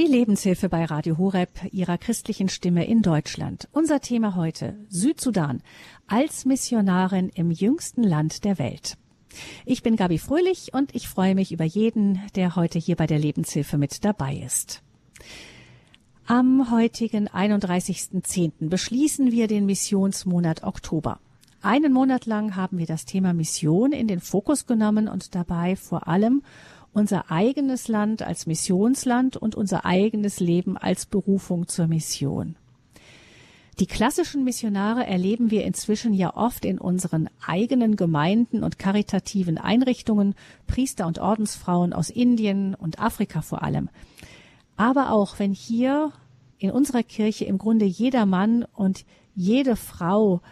Die Lebenshilfe bei Radio Horeb, ihrer christlichen Stimme in Deutschland. Unser Thema heute Südsudan als Missionarin im jüngsten Land der Welt. Ich bin Gabi Fröhlich und ich freue mich über jeden, der heute hier bei der Lebenshilfe mit dabei ist. Am heutigen 31.10. beschließen wir den Missionsmonat Oktober. Einen Monat lang haben wir das Thema Mission in den Fokus genommen und dabei vor allem unser eigenes Land als Missionsland und unser eigenes Leben als Berufung zur Mission. Die klassischen Missionare erleben wir inzwischen ja oft in unseren eigenen Gemeinden und karitativen Einrichtungen, Priester und Ordensfrauen aus Indien und Afrika vor allem. Aber auch wenn hier in unserer Kirche im Grunde jeder Mann und jede Frau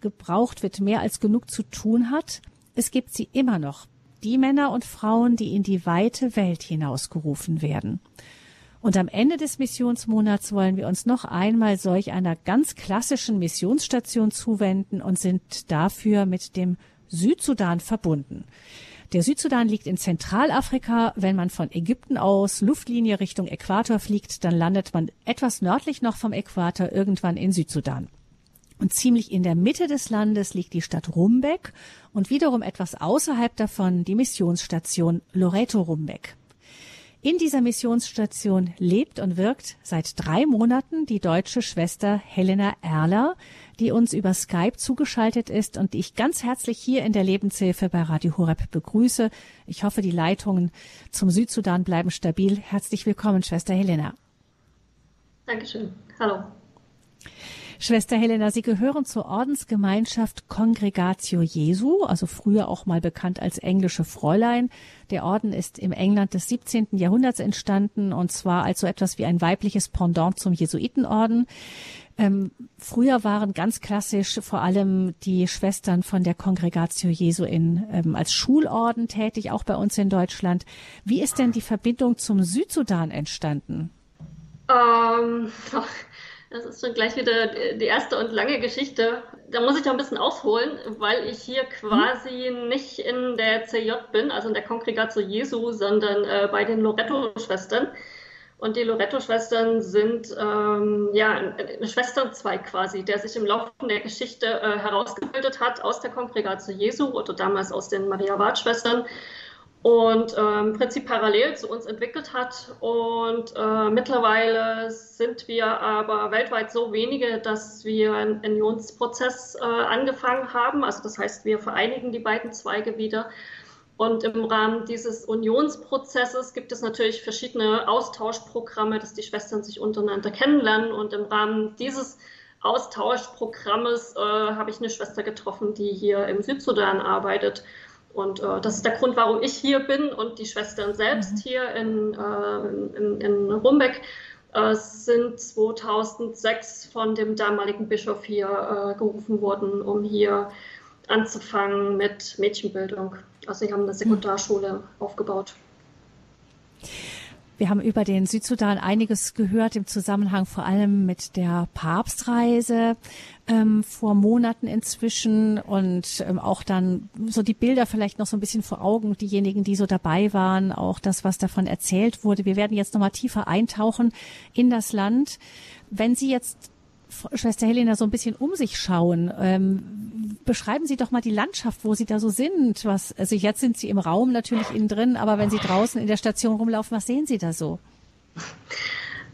gebraucht wird, mehr als genug zu tun hat, es gibt sie immer noch die Männer und Frauen, die in die weite Welt hinausgerufen werden. Und am Ende des Missionsmonats wollen wir uns noch einmal solch einer ganz klassischen Missionsstation zuwenden und sind dafür mit dem Südsudan verbunden. Der Südsudan liegt in Zentralafrika. Wenn man von Ägypten aus Luftlinie Richtung Äquator fliegt, dann landet man etwas nördlich noch vom Äquator irgendwann in Südsudan. Und ziemlich in der Mitte des Landes liegt die Stadt Rumbeck und wiederum etwas außerhalb davon die Missionsstation Loreto Rumbeck. In dieser Missionsstation lebt und wirkt seit drei Monaten die deutsche Schwester Helena Erler, die uns über Skype zugeschaltet ist und die ich ganz herzlich hier in der Lebenshilfe bei Radio Horeb begrüße. Ich hoffe, die Leitungen zum Südsudan bleiben stabil. Herzlich willkommen, Schwester Helena. Dankeschön. Hallo. Schwester Helena, Sie gehören zur Ordensgemeinschaft Congregatio Jesu, also früher auch mal bekannt als englische Fräulein. Der Orden ist im England des 17. Jahrhunderts entstanden und zwar als so etwas wie ein weibliches Pendant zum Jesuitenorden. Ähm, früher waren ganz klassisch vor allem die Schwestern von der Congregatio Jesu in, ähm, als Schulorden tätig, auch bei uns in Deutschland. Wie ist denn die Verbindung zum Südsudan entstanden? Ähm, das ist schon gleich wieder die erste und lange Geschichte. Da muss ich noch ein bisschen ausholen, weil ich hier quasi hm. nicht in der CJ bin, also in der Kongregatio Jesu, sondern äh, bei den Loretto-Schwestern. Und die Loretto-Schwestern sind ähm, ja ein Schwesternzweig quasi, der sich im Laufe der Geschichte äh, herausgebildet hat aus der Kongregatio Jesu oder damals aus den Maria-Ward-Schwestern und im Prinzip parallel zu uns entwickelt hat. Und äh, mittlerweile sind wir aber weltweit so wenige, dass wir einen Unionsprozess äh, angefangen haben. Also das heißt, wir vereinigen die beiden Zweige wieder. Und im Rahmen dieses Unionsprozesses gibt es natürlich verschiedene Austauschprogramme, dass die Schwestern sich untereinander kennenlernen. Und im Rahmen dieses Austauschprogrammes äh, habe ich eine Schwester getroffen, die hier im Südsudan arbeitet und äh, das ist der Grund, warum ich hier bin und die Schwestern selbst mhm. hier in, äh, in, in Rumbeck äh, sind 2006 von dem damaligen Bischof hier äh, gerufen worden, um hier anzufangen mit Mädchenbildung. Also sie haben eine Sekundarschule mhm. aufgebaut. Wir haben über den Südsudan einiges gehört im Zusammenhang vor allem mit der Papstreise ähm, vor Monaten inzwischen und ähm, auch dann so die Bilder vielleicht noch so ein bisschen vor Augen, diejenigen, die so dabei waren, auch das, was davon erzählt wurde. Wir werden jetzt nochmal tiefer eintauchen in das Land. Wenn Sie jetzt Schwester Helena so ein bisschen um sich schauen. Ähm, beschreiben Sie doch mal die Landschaft, wo Sie da so sind. Was, also jetzt sind Sie im Raum natürlich innen drin, aber wenn Sie draußen in der Station rumlaufen, was sehen Sie da so?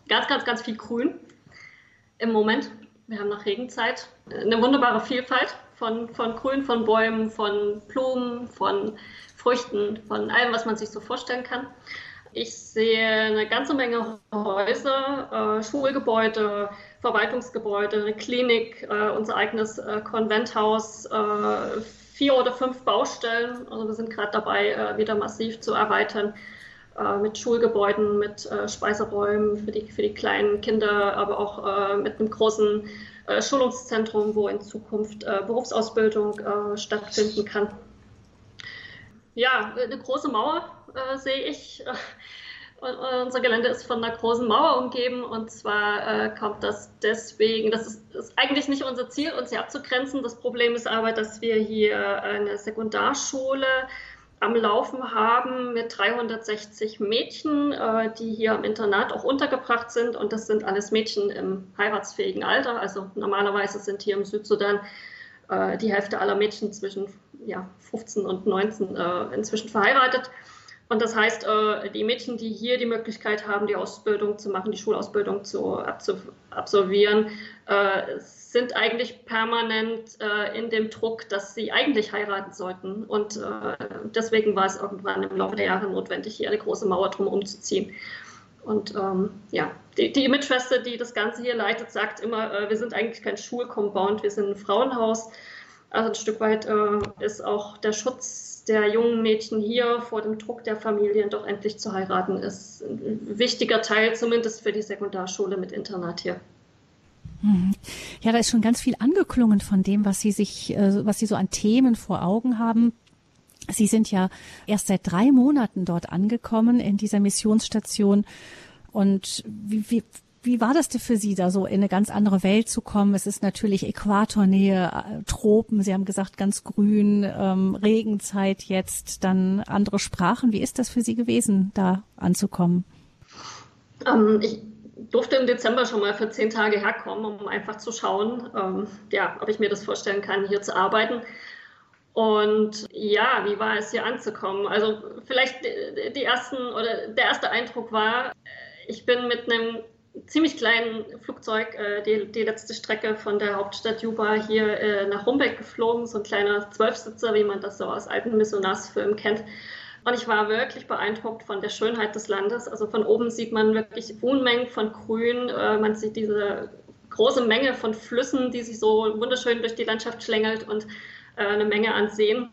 Ganz, ganz, ganz viel Grün im Moment. Wir haben nach Regenzeit eine wunderbare Vielfalt von, von Grün, von Bäumen, von Blumen, von Früchten, von allem, was man sich so vorstellen kann. Ich sehe eine ganze Menge Häuser, äh, Schulgebäude, Verwaltungsgebäude, eine Klinik, äh, unser eigenes äh, Konventhaus, äh, vier oder fünf Baustellen. Also wir sind gerade dabei, äh, wieder massiv zu erweitern äh, mit Schulgebäuden, mit Speiseräumen für die, für die kleinen Kinder, aber auch mit einem großen Schulungszentrum, wo in Zukunft Berufsausbildung stattfinden kann. Ja, eine große Mauer sehe ich unser Gelände ist von einer großen Mauer umgeben und zwar äh, kommt das deswegen, das ist, ist, eigentlich nicht unser Ziel, uns hier abzugrenzen. Das Problem ist aber, dass wir hier eine Sekundarschule am Laufen haben mit 360 Mädchen, äh, die hier im Internat auch untergebracht sind. Und das sind alles Mädchen im heiratsfähigen Alter. Also normalerweise sind hier im Südsudan äh, die Hälfte aller Mädchen zwischen ja, 15 und 19 äh, inzwischen verheiratet. Und das heißt, äh, die Mädchen, die hier die Möglichkeit haben, die Ausbildung zu machen, die Schulausbildung zu absolvieren, äh, sind eigentlich permanent äh, in dem Druck, dass sie eigentlich heiraten sollten. Und deswegen war es irgendwann im Laufe der Jahre notwendig, hier eine große Mauer zu ziehen. Und ähm, ja, die, die Image-Schwester, die das Ganze hier leitet, sagt immer, äh, wir sind eigentlich kein Schulcompound, wir sind ein Frauenhaus. Also ein Stück weit äh, ist auch der Schutz der jungen Mädchen hier vor dem Druck der Familien doch endlich zu heiraten, ist ein wichtiger Teil, zumindest für die Sekundarschule mit Internat hier. Mhm. Ja, da ist schon ganz viel angeklungen von dem, was Sie sich, äh, was Sie so an Themen vor Augen haben. Sie sind ja erst seit drei Monaten dort angekommen in dieser Missionsstation. Und wie, wie, wie war das denn für Sie, da so in eine ganz andere Welt zu kommen? Es ist natürlich Äquatornähe, äh, Tropen, Sie haben gesagt, ganz grün, ähm, Regenzeit jetzt, dann andere Sprachen. Wie ist das für Sie gewesen, da anzukommen? Ähm, ich durfte im Dezember schon mal für zehn Tage herkommen, um einfach zu schauen, ähm, ja, ob ich mir das vorstellen kann, hier zu arbeiten. Und ja, wie war es hier anzukommen? Also vielleicht die ersten oder der erste Eindruck war, ich bin mit einem ziemlich kleinen Flugzeug äh, die, die, letzte Strecke von der Hauptstadt Juba hier äh, nach Rumbeck geflogen, so ein kleiner Zwölfsitzer, wie man das so aus alten Missionarsfilmen kennt. Und ich war wirklich beeindruckt von der Schönheit des Landes. Also von oben sieht man wirklich Unmengen von Grün. Äh, man sieht diese große Menge von Flüssen, die sich so wunderschön durch die Landschaft schlängelt und äh, eine Menge an Seen.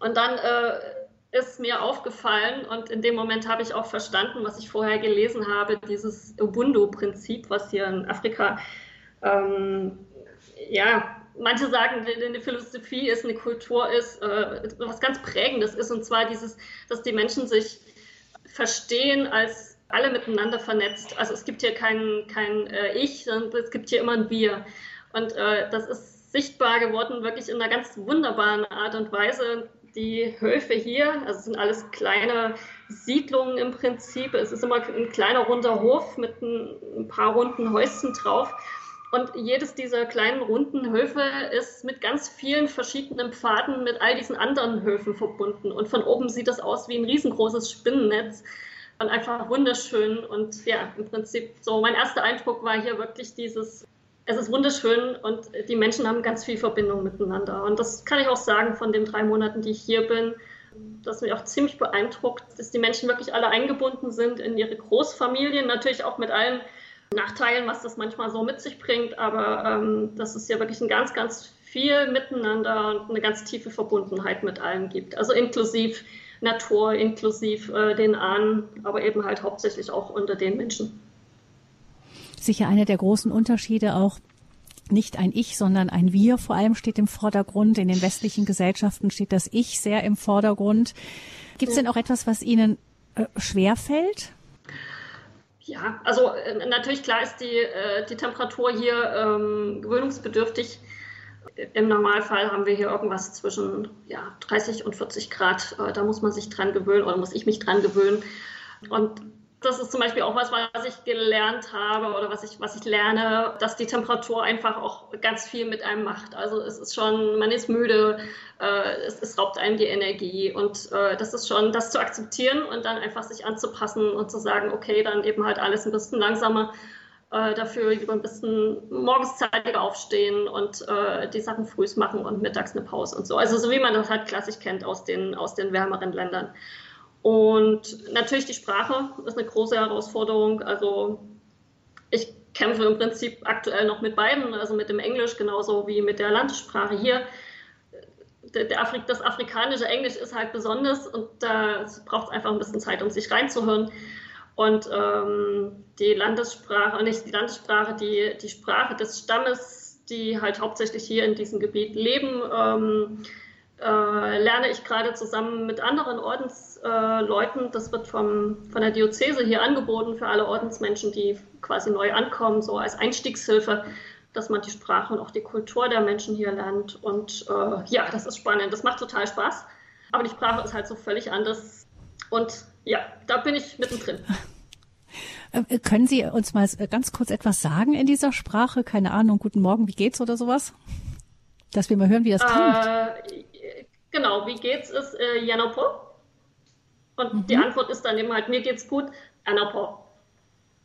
Und dann äh, ist mir aufgefallen und in dem Moment habe ich auch verstanden, was ich vorher gelesen habe, dieses Ubuntu-Prinzip, was hier in Afrika, ähm, ja, manche sagen, eine Philosophie ist, eine Kultur ist, äh, was ganz Prägendes ist, und zwar dieses, dass die Menschen sich verstehen als alle miteinander vernetzt. Also es gibt hier kein, kein äh, Ich, sondern es gibt hier immer ein Wir. Und äh, das ist sichtbar geworden, wirklich in einer ganz wunderbaren Art und Weise die Höfe hier, also sind alles kleine Siedlungen im Prinzip. Es ist immer ein kleiner runder Hof mit ein, paar runden Häuschen drauf. Und jedes dieser kleinen runden Höfe ist mit ganz vielen verschiedenen Pfaden mit all diesen anderen Höfen verbunden. Und von oben sieht das aus wie ein riesengroßes Spinnennetz. Und einfach wunderschön. Und ja, im Prinzip so mein erster Eindruck war hier wirklich dieses es ist wunderschön und die Menschen haben ganz viel Verbindung miteinander. Und das kann ich auch sagen von den drei Monaten, die ich hier bin, dass mich auch ziemlich beeindruckt, dass die Menschen wirklich alle eingebunden sind in ihre Großfamilien, natürlich auch mit allen Nachteilen, was das manchmal so mit sich bringt, aber ähm, dass es ja wirklich ein ganz, ganz viel Miteinander und eine ganz tiefe Verbundenheit mit allen gibt. Also inklusiv Natur, inklusiv äh, den Ahnen, aber eben halt hauptsächlich auch unter den Menschen sicher einer der großen Unterschiede auch nicht ein Ich, sondern ein Wir vor allem steht im Vordergrund. In den westlichen Gesellschaften steht das Ich sehr im Vordergrund. Gibt es denn auch etwas, was Ihnen äh, schwer fällt? Ja, also äh, natürlich klar ist die, äh, die Temperatur hier ähm, gewöhnungsbedürftig. Im Normalfall haben wir hier irgendwas zwischen ja, 30 und 40 Grad. Äh, da muss man sich dran gewöhnen oder muss ich mich dran gewöhnen. Und das ist zum Beispiel auch was, was ich gelernt habe oder was ich, was ich lerne, dass die Temperatur einfach auch ganz viel mit einem macht. Also es ist schon, man ist müde, äh, es, es, raubt einem die Energie und äh, das ist schon, das zu akzeptieren und dann einfach sich anzupassen und zu sagen, okay, dann eben halt alles ein bisschen langsamer, äh, dafür lieber ein bisschen morgens zeitiger aufstehen und äh, die Sachen frühs machen und mittags eine Pause und so. Also so wie man das halt klassisch kennt aus den, aus den wärmeren Ländern. Und natürlich die Sprache ist eine große Herausforderung. Also ich kämpfe im Prinzip aktuell noch mit beiden, also mit dem Englisch genauso wie mit der Landessprache hier. Afrik das afrikanische Englisch ist halt besonders und da braucht es einfach ein bisschen Zeit, um sich reinzuhören. Und ähm, die Landessprache, nicht die Landessprache, die, die Sprache des Stammes, die halt hauptsächlich hier in diesem Gebiet leben, ähm, äh, lerne ich gerade zusammen mit anderen Ordensleuten. Äh, das wird vom, von der Diözese hier angeboten für alle Ordensmenschen, die quasi neu ankommen, so als Einstiegshilfe, dass man die Sprache und auch die Kultur der Menschen hier lernt. Und äh, ja, das ist spannend. Das macht total Spaß. Aber die Sprache ist halt so völlig anders. Und ja, da bin ich mittendrin. Äh, können Sie uns mal ganz kurz etwas sagen in dieser Sprache? Keine Ahnung, guten Morgen, wie geht's oder sowas? Dass wir mal hören, wie das klingt. Genau, wie geht's ist äh, Janopo. Und mhm. die Antwort ist dann eben halt, mir geht's gut, Janopo.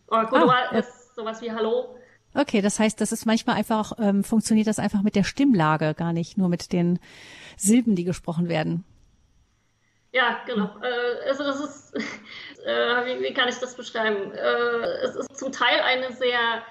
Oder Gudua ah, ist sowas wie Hallo. Okay, das heißt, das ist manchmal einfach, ähm, funktioniert das einfach mit der Stimmlage, gar nicht nur mit den Silben, die gesprochen werden. Ja, genau. Äh, also das ist, äh, wie, wie, kann ich das beschreiben? Äh, es ist zum Teil eine sehr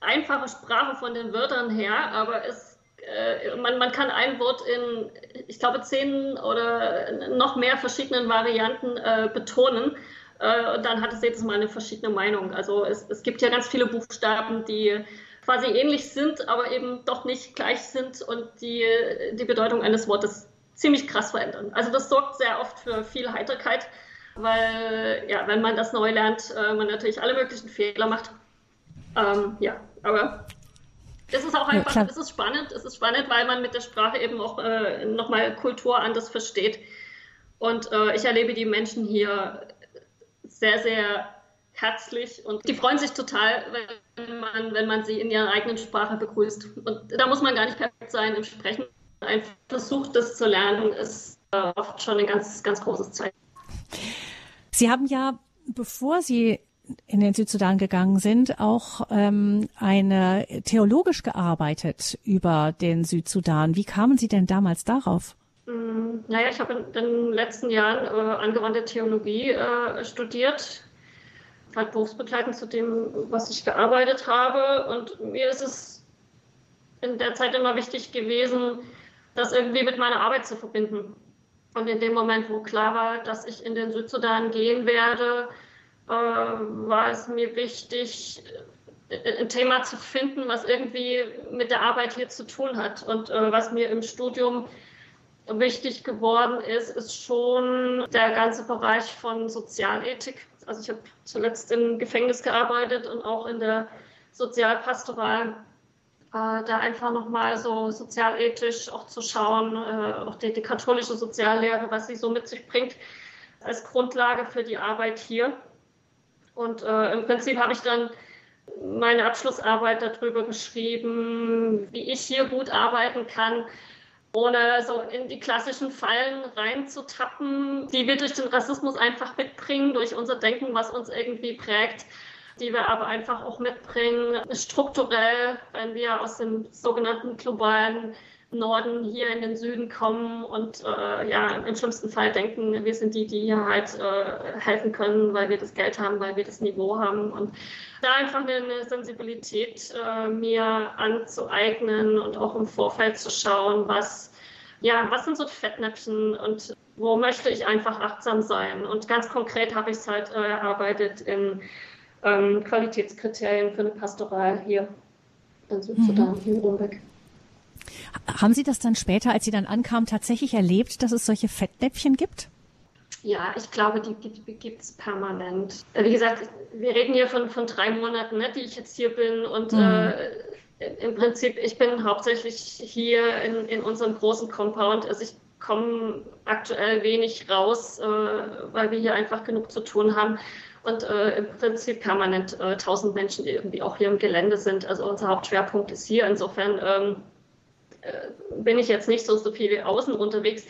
einfache Sprache von den Wörtern her, aber es, äh, man, man kann ein Wort in, ich glaube, zehn oder noch mehr verschiedenen Varianten äh, betonen. Äh, und dann hat es jedes Mal eine verschiedene Meinung. Also es, es gibt ja ganz viele Buchstaben, die quasi ähnlich sind, aber eben doch nicht gleich sind und die die Bedeutung eines Wortes ziemlich krass verändern. Also das sorgt sehr oft für viel Heiterkeit weil ja, wenn man das neu lernt, äh, man natürlich alle möglichen Fehler macht. Ähm, ja, aber es ist auch einfach, ja, es ist spannend, es ist spannend, weil man mit der Sprache eben auch äh, nochmal Kultur anders versteht. Und äh, ich erlebe die Menschen hier sehr, sehr herzlich und die freuen sich total, wenn man, wenn man sie in ihrer eigenen Sprache begrüßt. Und da muss man gar nicht perfekt sein im Sprechen. Ein Versuch, das zu lernen, ist äh, oft schon ein ganz, ganz großes Zeichen. Sie haben ja, bevor Sie in den Südsudan gegangen sind, auch ähm, eine theologisch gearbeitet über den Südsudan. Wie kamen Sie denn damals darauf? Mm, naja, ich habe in den letzten Jahren äh, angewandte Theologie äh, studiert, halt berufsbegleitend zu dem, was ich gearbeitet habe. Und mir ist es in der Zeit immer wichtig gewesen, das irgendwie mit meiner Arbeit zu verbinden. Und in dem Moment, wo klar war, dass ich in den Südsudan gehen werde, äh, war es mir wichtig, äh, ein Thema zu finden, was irgendwie mit der Arbeit hier zu tun hat. Und äh, was mir im Studium wichtig geworden ist, ist schon der ganze Bereich von Sozialethik. Also ich habe zuletzt im Gefängnis gearbeitet und auch in der Sozialpastoral äh, da einfach nochmal so sozialethisch auch zu schauen, äh, auch die, die, katholische Soziallehre, was sie so mit sich bringt, als Grundlage für die Arbeit hier. Und äh, im Prinzip habe ich dann meine Abschlussarbeit darüber geschrieben, wie ich hier gut arbeiten kann, ohne so in die klassischen Fallen reinzutappen, die wir durch den Rassismus einfach mitbringen, durch unser Denken, was uns irgendwie prägt die wir aber einfach auch mitbringen, strukturell, wenn wir aus dem sogenannten globalen Norden hier in den Süden kommen und äh, ja, im schlimmsten Fall denken, wir sind die, die hier halt äh, helfen können, weil wir das Geld haben, weil wir das Niveau haben. Und da einfach eine, Sensibilität äh, mir anzueignen und auch im Vorfeld zu schauen, was, ja, was sind so Fettnäpfchen und wo möchte ich einfach achtsam sein. Und ganz konkret habe ich es halt äh, erarbeitet in ähm, Qualitätskriterien für eine Pastoral hier in Südsudan, mhm. hier in Rumbeck. Haben Sie das dann später, als Sie dann ankamen, tatsächlich erlebt, dass es solche Fettnäpfchen gibt? Ja, ich glaube, die gibt es permanent. Wie gesagt, wir reden hier von, von drei Monaten, ne, die ich jetzt hier bin. Und mhm. äh, im Prinzip, ich bin hauptsächlich hier in, in unserem großen Compound. Also ich komme aktuell wenig raus, äh, weil wir hier einfach genug zu tun haben und äh, im Prinzip permanent äh, 1000 Menschen, die irgendwie auch hier im Gelände sind. Also unser Hauptschwerpunkt ist hier. Insofern ähm, äh, bin ich jetzt nicht so, so viel außen unterwegs.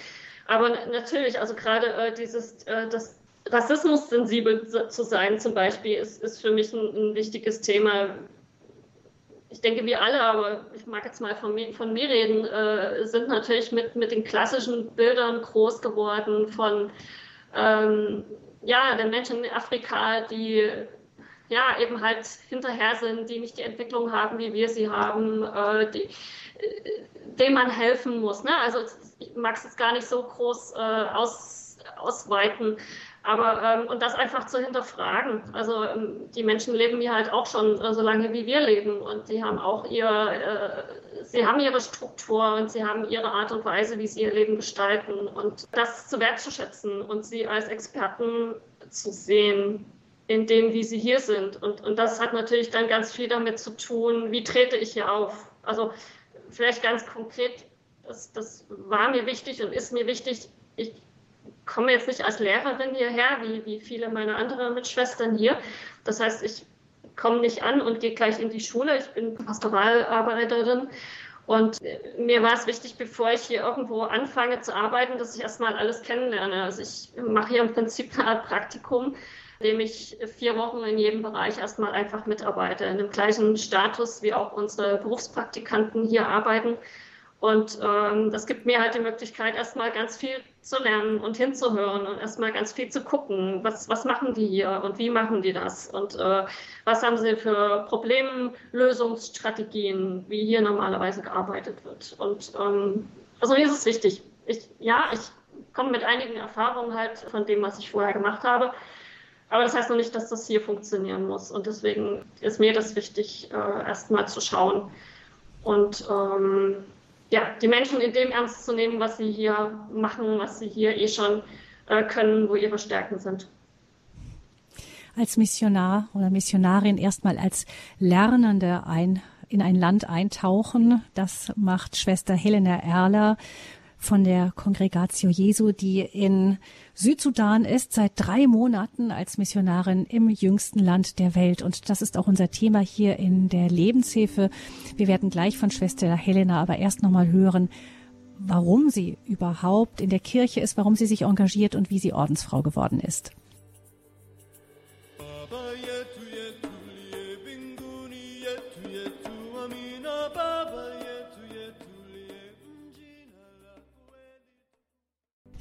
Aber natürlich, also gerade äh, dieses, äh, das Rassismus sensibel zu sein zum Beispiel, ist, ist für mich ein, ein wichtiges Thema. Ich denke, wir alle, aber ich mag jetzt mal von mir, von mir reden, äh, sind natürlich mit, mit den klassischen Bildern groß geworden von ähm, ja, den Menschen in Afrika, die ja eben halt hinterher sind, die nicht die Entwicklung haben, wie wir sie haben, äh, die, denen man helfen muss. Ne? Also ich mag es jetzt gar nicht so groß äh, aus, ausweiten, aber ähm, und das einfach zu hinterfragen. Also ähm, die Menschen leben hier halt auch schon äh, so lange wie wir leben und sie haben auch ihr, äh, sie haben ihre Struktur und sie haben ihre Art und Weise, wie sie ihr Leben gestalten und das zu wertzuschätzen und sie als Experten zu sehen in dem, wie sie hier sind. Und, und das hat natürlich dann ganz viel damit zu tun, wie trete ich hier auf. Also vielleicht ganz konkret, das, das war mir wichtig und ist mir wichtig. Ich komme jetzt nicht als Lehrerin hierher, wie, wie viele meiner anderen Mitschwestern hier. Das heißt, ich komme nicht an und gehe gleich in die Schule. Ich bin Pastoralarbeiterin. Und mir war es wichtig, bevor ich hier irgendwo anfange zu arbeiten, dass ich erstmal alles kennenlerne. Also ich mache hier im Prinzip eine Art Praktikum, in dem ich vier Wochen in jedem Bereich erstmal einfach mitarbeite, in dem gleichen Status wie auch unsere Berufspraktikanten hier arbeiten. Und ähm, das gibt mir halt die Möglichkeit, erstmal ganz viel zu lernen und hinzuhören und erstmal ganz viel zu gucken, was, was machen die hier und wie machen die das und äh, was haben sie für Problemlösungsstrategien, wie hier normalerweise gearbeitet wird. Und ähm, also mir ist es wichtig. Ich, ja, ich komme mit einigen Erfahrungen halt von dem, was ich vorher gemacht habe. Aber das heißt noch nicht, dass das hier funktionieren muss. Und deswegen ist mir das wichtig, äh, erstmal zu schauen. Und ähm, ja, die Menschen in dem ernst zu nehmen, was sie hier machen, was sie hier eh schon äh, können, wo ihre Stärken sind. Als Missionar oder Missionarin erstmal als Lernende ein, in ein Land eintauchen, das macht Schwester Helena Erler von der Kongregatio Jesu, die in Südsudan ist, seit drei Monaten als Missionarin im jüngsten Land der Welt. Und das ist auch unser Thema hier in der Lebenshilfe. Wir werden gleich von Schwester Helena aber erst nochmal hören, warum sie überhaupt in der Kirche ist, warum sie sich engagiert und wie sie Ordensfrau geworden ist.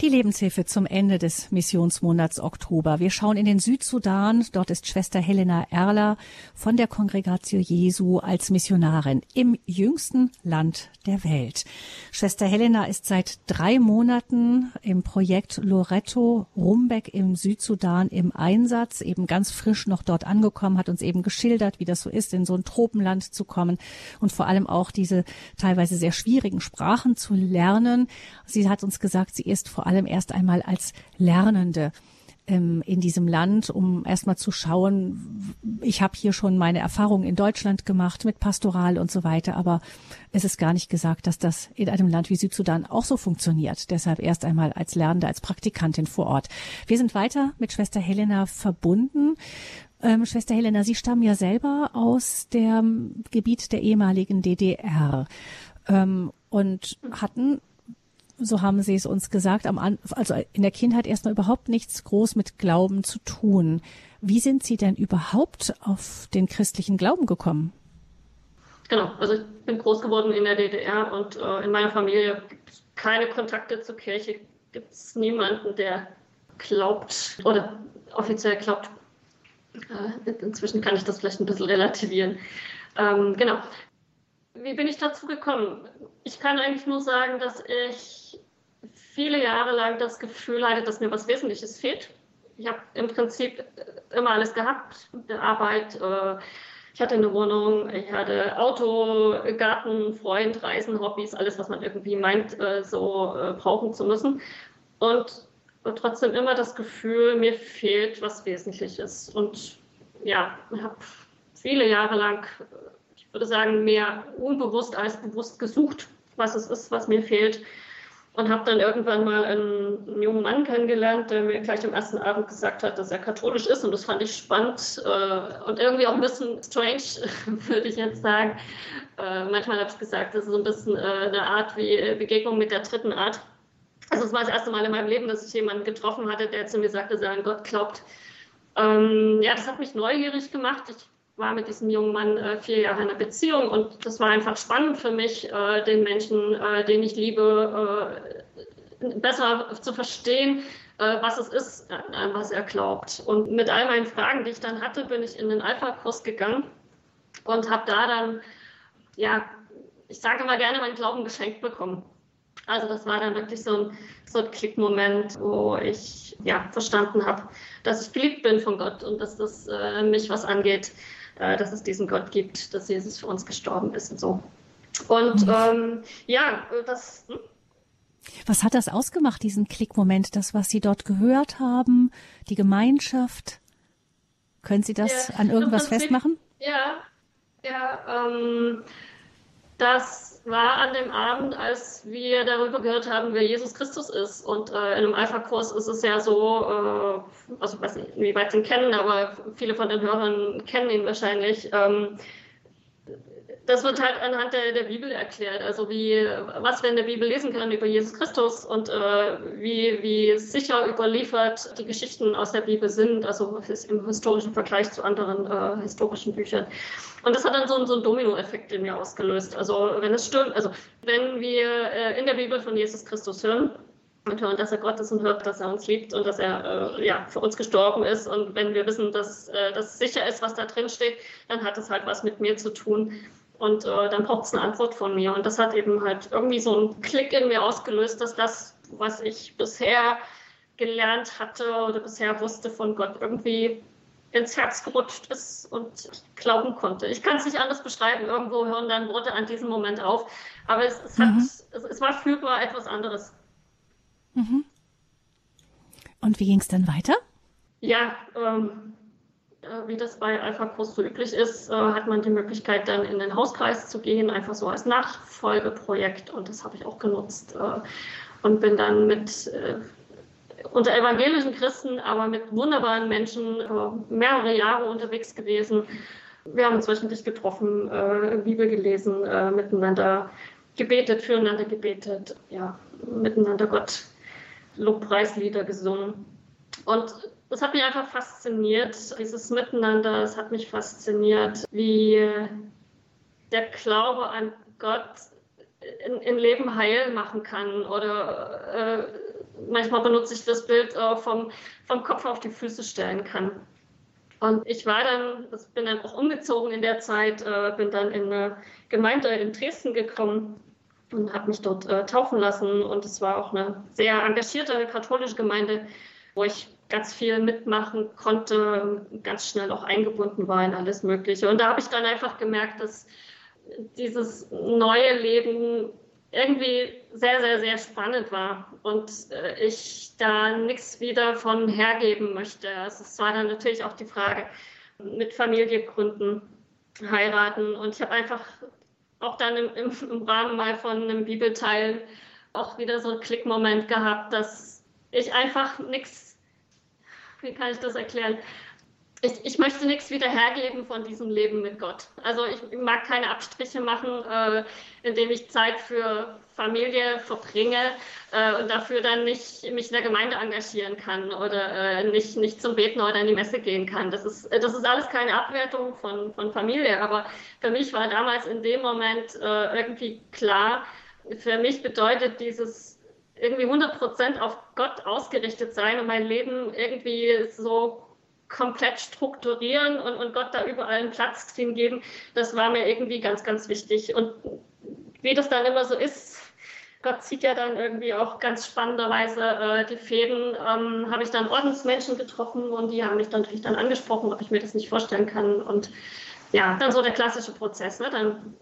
Die Lebenshilfe zum Ende des Missionsmonats Oktober. Wir schauen in den Südsudan. Dort ist Schwester Helena Erler von der Kongregatio Jesu als Missionarin im jüngsten Land der Welt. Schwester Helena ist seit drei Monaten im Projekt Loretto Rumbeck im Südsudan im Einsatz, eben ganz frisch noch dort angekommen, hat uns eben geschildert, wie das so ist, in so ein Tropenland zu kommen und vor allem auch diese teilweise sehr schwierigen Sprachen zu lernen. Sie hat uns gesagt, sie ist vor allem erst einmal als Lernende ähm, in diesem Land, um erstmal zu schauen, ich habe hier schon meine Erfahrungen in Deutschland gemacht mit Pastoral und so weiter, aber es ist gar nicht gesagt, dass das in einem Land wie Südsudan auch so funktioniert. Deshalb erst einmal als Lernende, als Praktikantin vor Ort. Wir sind weiter mit Schwester Helena verbunden. Ähm, Schwester Helena, Sie stammen ja selber aus dem Gebiet der ehemaligen DDR ähm, und hatten so haben sie es uns gesagt, am also in der Kindheit erstmal überhaupt nichts groß mit Glauben zu tun. Wie sind Sie denn überhaupt auf den christlichen Glauben gekommen? Genau, also ich bin groß geworden in der DDR und äh, in meiner Familie gibt es keine Kontakte zur Kirche, gibt es niemanden, der glaubt oder offiziell glaubt. Äh, inzwischen kann ich das vielleicht ein bisschen relativieren. Ähm, genau. Wie bin ich dazu gekommen? Ich kann eigentlich nur sagen, dass ich viele Jahre lang das Gefühl hatte, dass mir was Wesentliches fehlt. Ich habe im Prinzip immer alles gehabt, Arbeit, äh, ich hatte eine Wohnung, ich hatte Auto, Garten, Freund, Reisen, Hobbys, alles, was man irgendwie meint, äh, so äh, brauchen zu müssen. Und trotzdem immer das Gefühl, mir fehlt was Wesentliches. Und ja, ich habe viele Jahre lang würde sagen, mehr unbewusst als bewusst gesucht, was es ist, was mir fehlt. Und habe dann irgendwann mal einen, einen, jungen Mann kennengelernt, der mir gleich am ersten Abend gesagt hat, dass er katholisch ist. Und das fand ich spannend äh, und irgendwie auch ein bisschen strange, würde ich jetzt sagen. Äh, manchmal habe ich gesagt, das ist so ein bisschen äh, eine Art wie Begegnung mit der dritten Art. Also es war das erste Mal in meinem Leben, dass ich jemanden getroffen hatte, der zu mir sagte, dass er an Gott glaubt. Ähm, ja, das hat mich neugierig gemacht. Ich war mit diesem jungen Mann äh, vier Jahre in einer Beziehung und das war einfach spannend für mich, äh, den Menschen, äh, den ich liebe, äh, besser zu verstehen, äh, was es ist, an was er glaubt. Und mit all meinen Fragen, die ich dann hatte, bin ich in den Alpha-Kurs gegangen und habe da dann, ja, ich sage mal gerne, meinen Glauben geschenkt bekommen. Also das war dann wirklich so ein, so ein Klickmoment, wo ich ja verstanden habe, dass ich geliebt bin von Gott und dass das äh, mich was angeht, äh, dass es diesen Gott gibt, dass Jesus für uns gestorben ist und so. Und mhm. ähm, ja, das. Hm? Was hat das ausgemacht, diesen Klickmoment, das, was Sie dort gehört haben, die Gemeinschaft? Können Sie das ja, an irgendwas Prinzip, festmachen? Ja, ja. Ähm, Das war an dem Abend, als wir darüber gehört haben, wer Jesus Christus ist. Und äh, in einem Alpha-Kurs ist es ja so, äh, also ich weiß nicht, wie weit Sie ihn kennen, aber viele von den Hörern kennen ihn wahrscheinlich. Ähm, das wird halt anhand der, der, Bibel erklärt. Also wie, was wir in der Bibel lesen können über Jesus Christus und äh, wie, wie sicher überliefert die Geschichten aus der Bibel sind, also im historischen Vergleich zu anderen äh, historischen Büchern. Und das hat dann so, so einen Dominoeffekt in mir ausgelöst. Also wenn es stimmt, also wenn wir äh, in der Bibel von Jesus Christus hören, und hören, dass er Gott ist und hört, dass er uns liebt und dass er äh, ja, für uns gestorben ist. Und wenn wir wissen, dass äh, das sicher ist, was da drin steht, dann hat es halt was mit mir zu tun. Und äh, dann braucht es eine Antwort von mir. Und das hat eben halt irgendwie so einen Klick in mir ausgelöst, dass das, was ich bisher gelernt hatte oder bisher wusste von Gott, irgendwie ins Herz gerutscht ist und ich glauben konnte. Ich kann es nicht anders beschreiben. Irgendwo hören dann Worte an diesem Moment auf. Aber es, es, mhm. es, es war fühlbar etwas anderes. Mhm. Und wie ging es dann weiter? Ja, ähm, äh, wie das bei Alpha Kurs so üblich ist, äh, hat man die Möglichkeit, dann in den Hauskreis zu gehen, einfach so als Nachfolgeprojekt. Und das habe ich auch genutzt äh, und bin dann mit unter evangelischen Christen, aber mit wunderbaren Menschen mehrere Jahre unterwegs gewesen. Wir haben uns wöchentlich getroffen, Bibel gelesen, miteinander gebetet, füreinander gebetet, ja, miteinander Gott Lobpreislieder gesungen. Und das hat mich einfach fasziniert, dieses Miteinander. Es hat mich fasziniert, wie der Glaube an Gott in, in Leben heil machen kann. Oder äh, manchmal benutze ich das Bild äh, vom, vom Kopf auf die Füße stellen kann. Und ich war dann, bin dann auch umgezogen in der Zeit, äh, bin dann in eine Gemeinde in Dresden gekommen und habe mich dort äh, taufen lassen. Und es war auch eine sehr engagierte katholische Gemeinde, wo ich ganz viel mitmachen konnte, ganz schnell auch eingebunden war in alles Mögliche. Und da habe ich dann einfach gemerkt, dass dieses neue Leben irgendwie sehr, sehr, sehr spannend war und äh, ich da nichts wieder von hergeben möchte. Also es war dann natürlich auch die Frage mit Familie gründen, heiraten und ich habe einfach auch dann im, im, im Rahmen mal von einem Bibelteil auch wieder so einen Klickmoment gehabt, dass ich einfach nichts wie kann ich das erklären? Ich, ich, möchte nichts wieder hergeben von diesem Leben mit Gott. Also ich mag keine Abstriche machen, äh, indem ich Zeit für Familie verbringe äh, und dafür dann nicht mich in der Gemeinde engagieren kann oder äh, nicht, nicht zum Beten oder in die Messe gehen kann. Das ist, das ist alles keine Abwertung von, von Familie, aber für mich war damals in dem Moment äh, irgendwie klar, für mich bedeutet dieses irgendwie 100% auf Gott ausgerichtet sein und mein Leben irgendwie so komplett strukturieren und, und Gott da überall einen Platz drin geben, das war mir irgendwie ganz, ganz wichtig. Und wie das dann immer so ist, Gott zieht ja dann irgendwie auch ganz spannenderweise äh, die Fäden, ähm, habe ich dann Ordensmenschen getroffen und die haben mich dann natürlich dann angesprochen, ob ich mir das nicht vorstellen kann. Und ja, dann so der klassische Prozess. Ne? Dann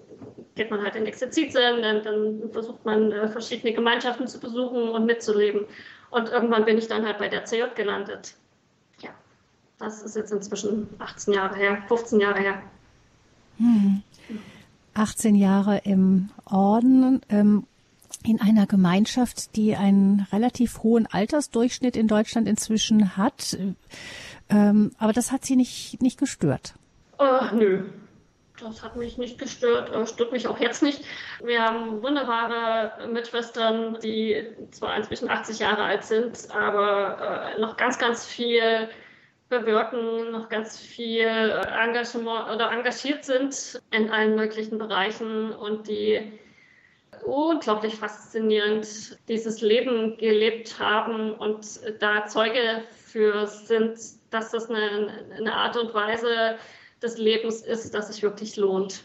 geht man halt in Exerzitien, dann, dann versucht man äh, verschiedene Gemeinschaften zu besuchen und mitzuleben. Und irgendwann bin ich dann halt bei der CJ gelandet. Ja, das ist jetzt inzwischen 18 Jahre her, 15 Jahre her. Hm. 18 Jahre im Orden, ähm, in einer Gemeinschaft, die einen relativ hohen Altersdurchschnitt in Deutschland inzwischen hat. Ähm, aber das hat Sie nicht, nicht gestört. Oh, nö, das hat mich nicht gestört, äh, stört mich auch jetzt nicht. Wir haben wunderbare Mitschwestern, die zwar inzwischen 80 Jahre alt sind, aber äh, noch ganz, ganz viel bewirken, noch ganz viel äh, Engagement oder engagiert sind in allen möglichen Bereichen und die unglaublich faszinierend dieses Leben gelebt haben und da Zeuge für sind, dass das eine, eine Art und Weise des Lebens ist, dass sich wirklich lohnt.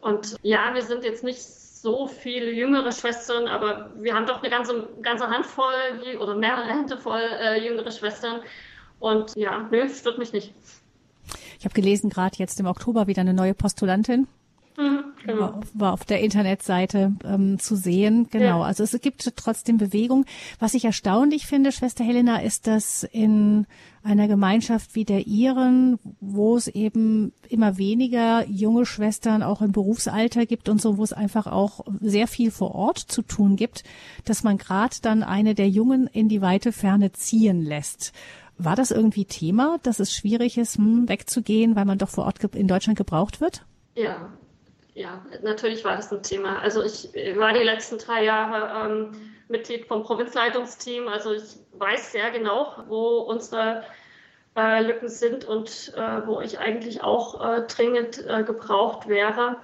Und ja, wir sind jetzt nicht so viele jüngere Schwestern, aber wir haben doch eine ganze, ganze Handvoll oder mehrere Hände voll äh, jüngere Schwestern. Und ja, nö, stört mich nicht. Ich habe gelesen, gerade jetzt im Oktober wieder eine neue Postulantin. Mhm. Genau. War auf der Internetseite ähm, zu sehen. Genau. Ja. Also es gibt trotzdem Bewegung. Was ich erstaunlich finde, Schwester Helena, ist, dass in einer Gemeinschaft wie der Ihren, wo es eben immer weniger junge Schwestern auch im Berufsalter gibt und so, wo es einfach auch sehr viel vor Ort zu tun gibt, dass man gerade dann eine der Jungen in die weite Ferne ziehen lässt. War das irgendwie Thema, dass es schwierig ist, hm, wegzugehen, weil man doch vor Ort in Deutschland gebraucht wird? Ja, ja, natürlich war das ein Thema. Also ich war die letzten drei Jahre ähm, Mitglied vom Provinzleitungsteam. Also ich weiß sehr genau, wo unsere äh, Lücken sind und äh, wo ich eigentlich auch äh, dringend äh, gebraucht wäre.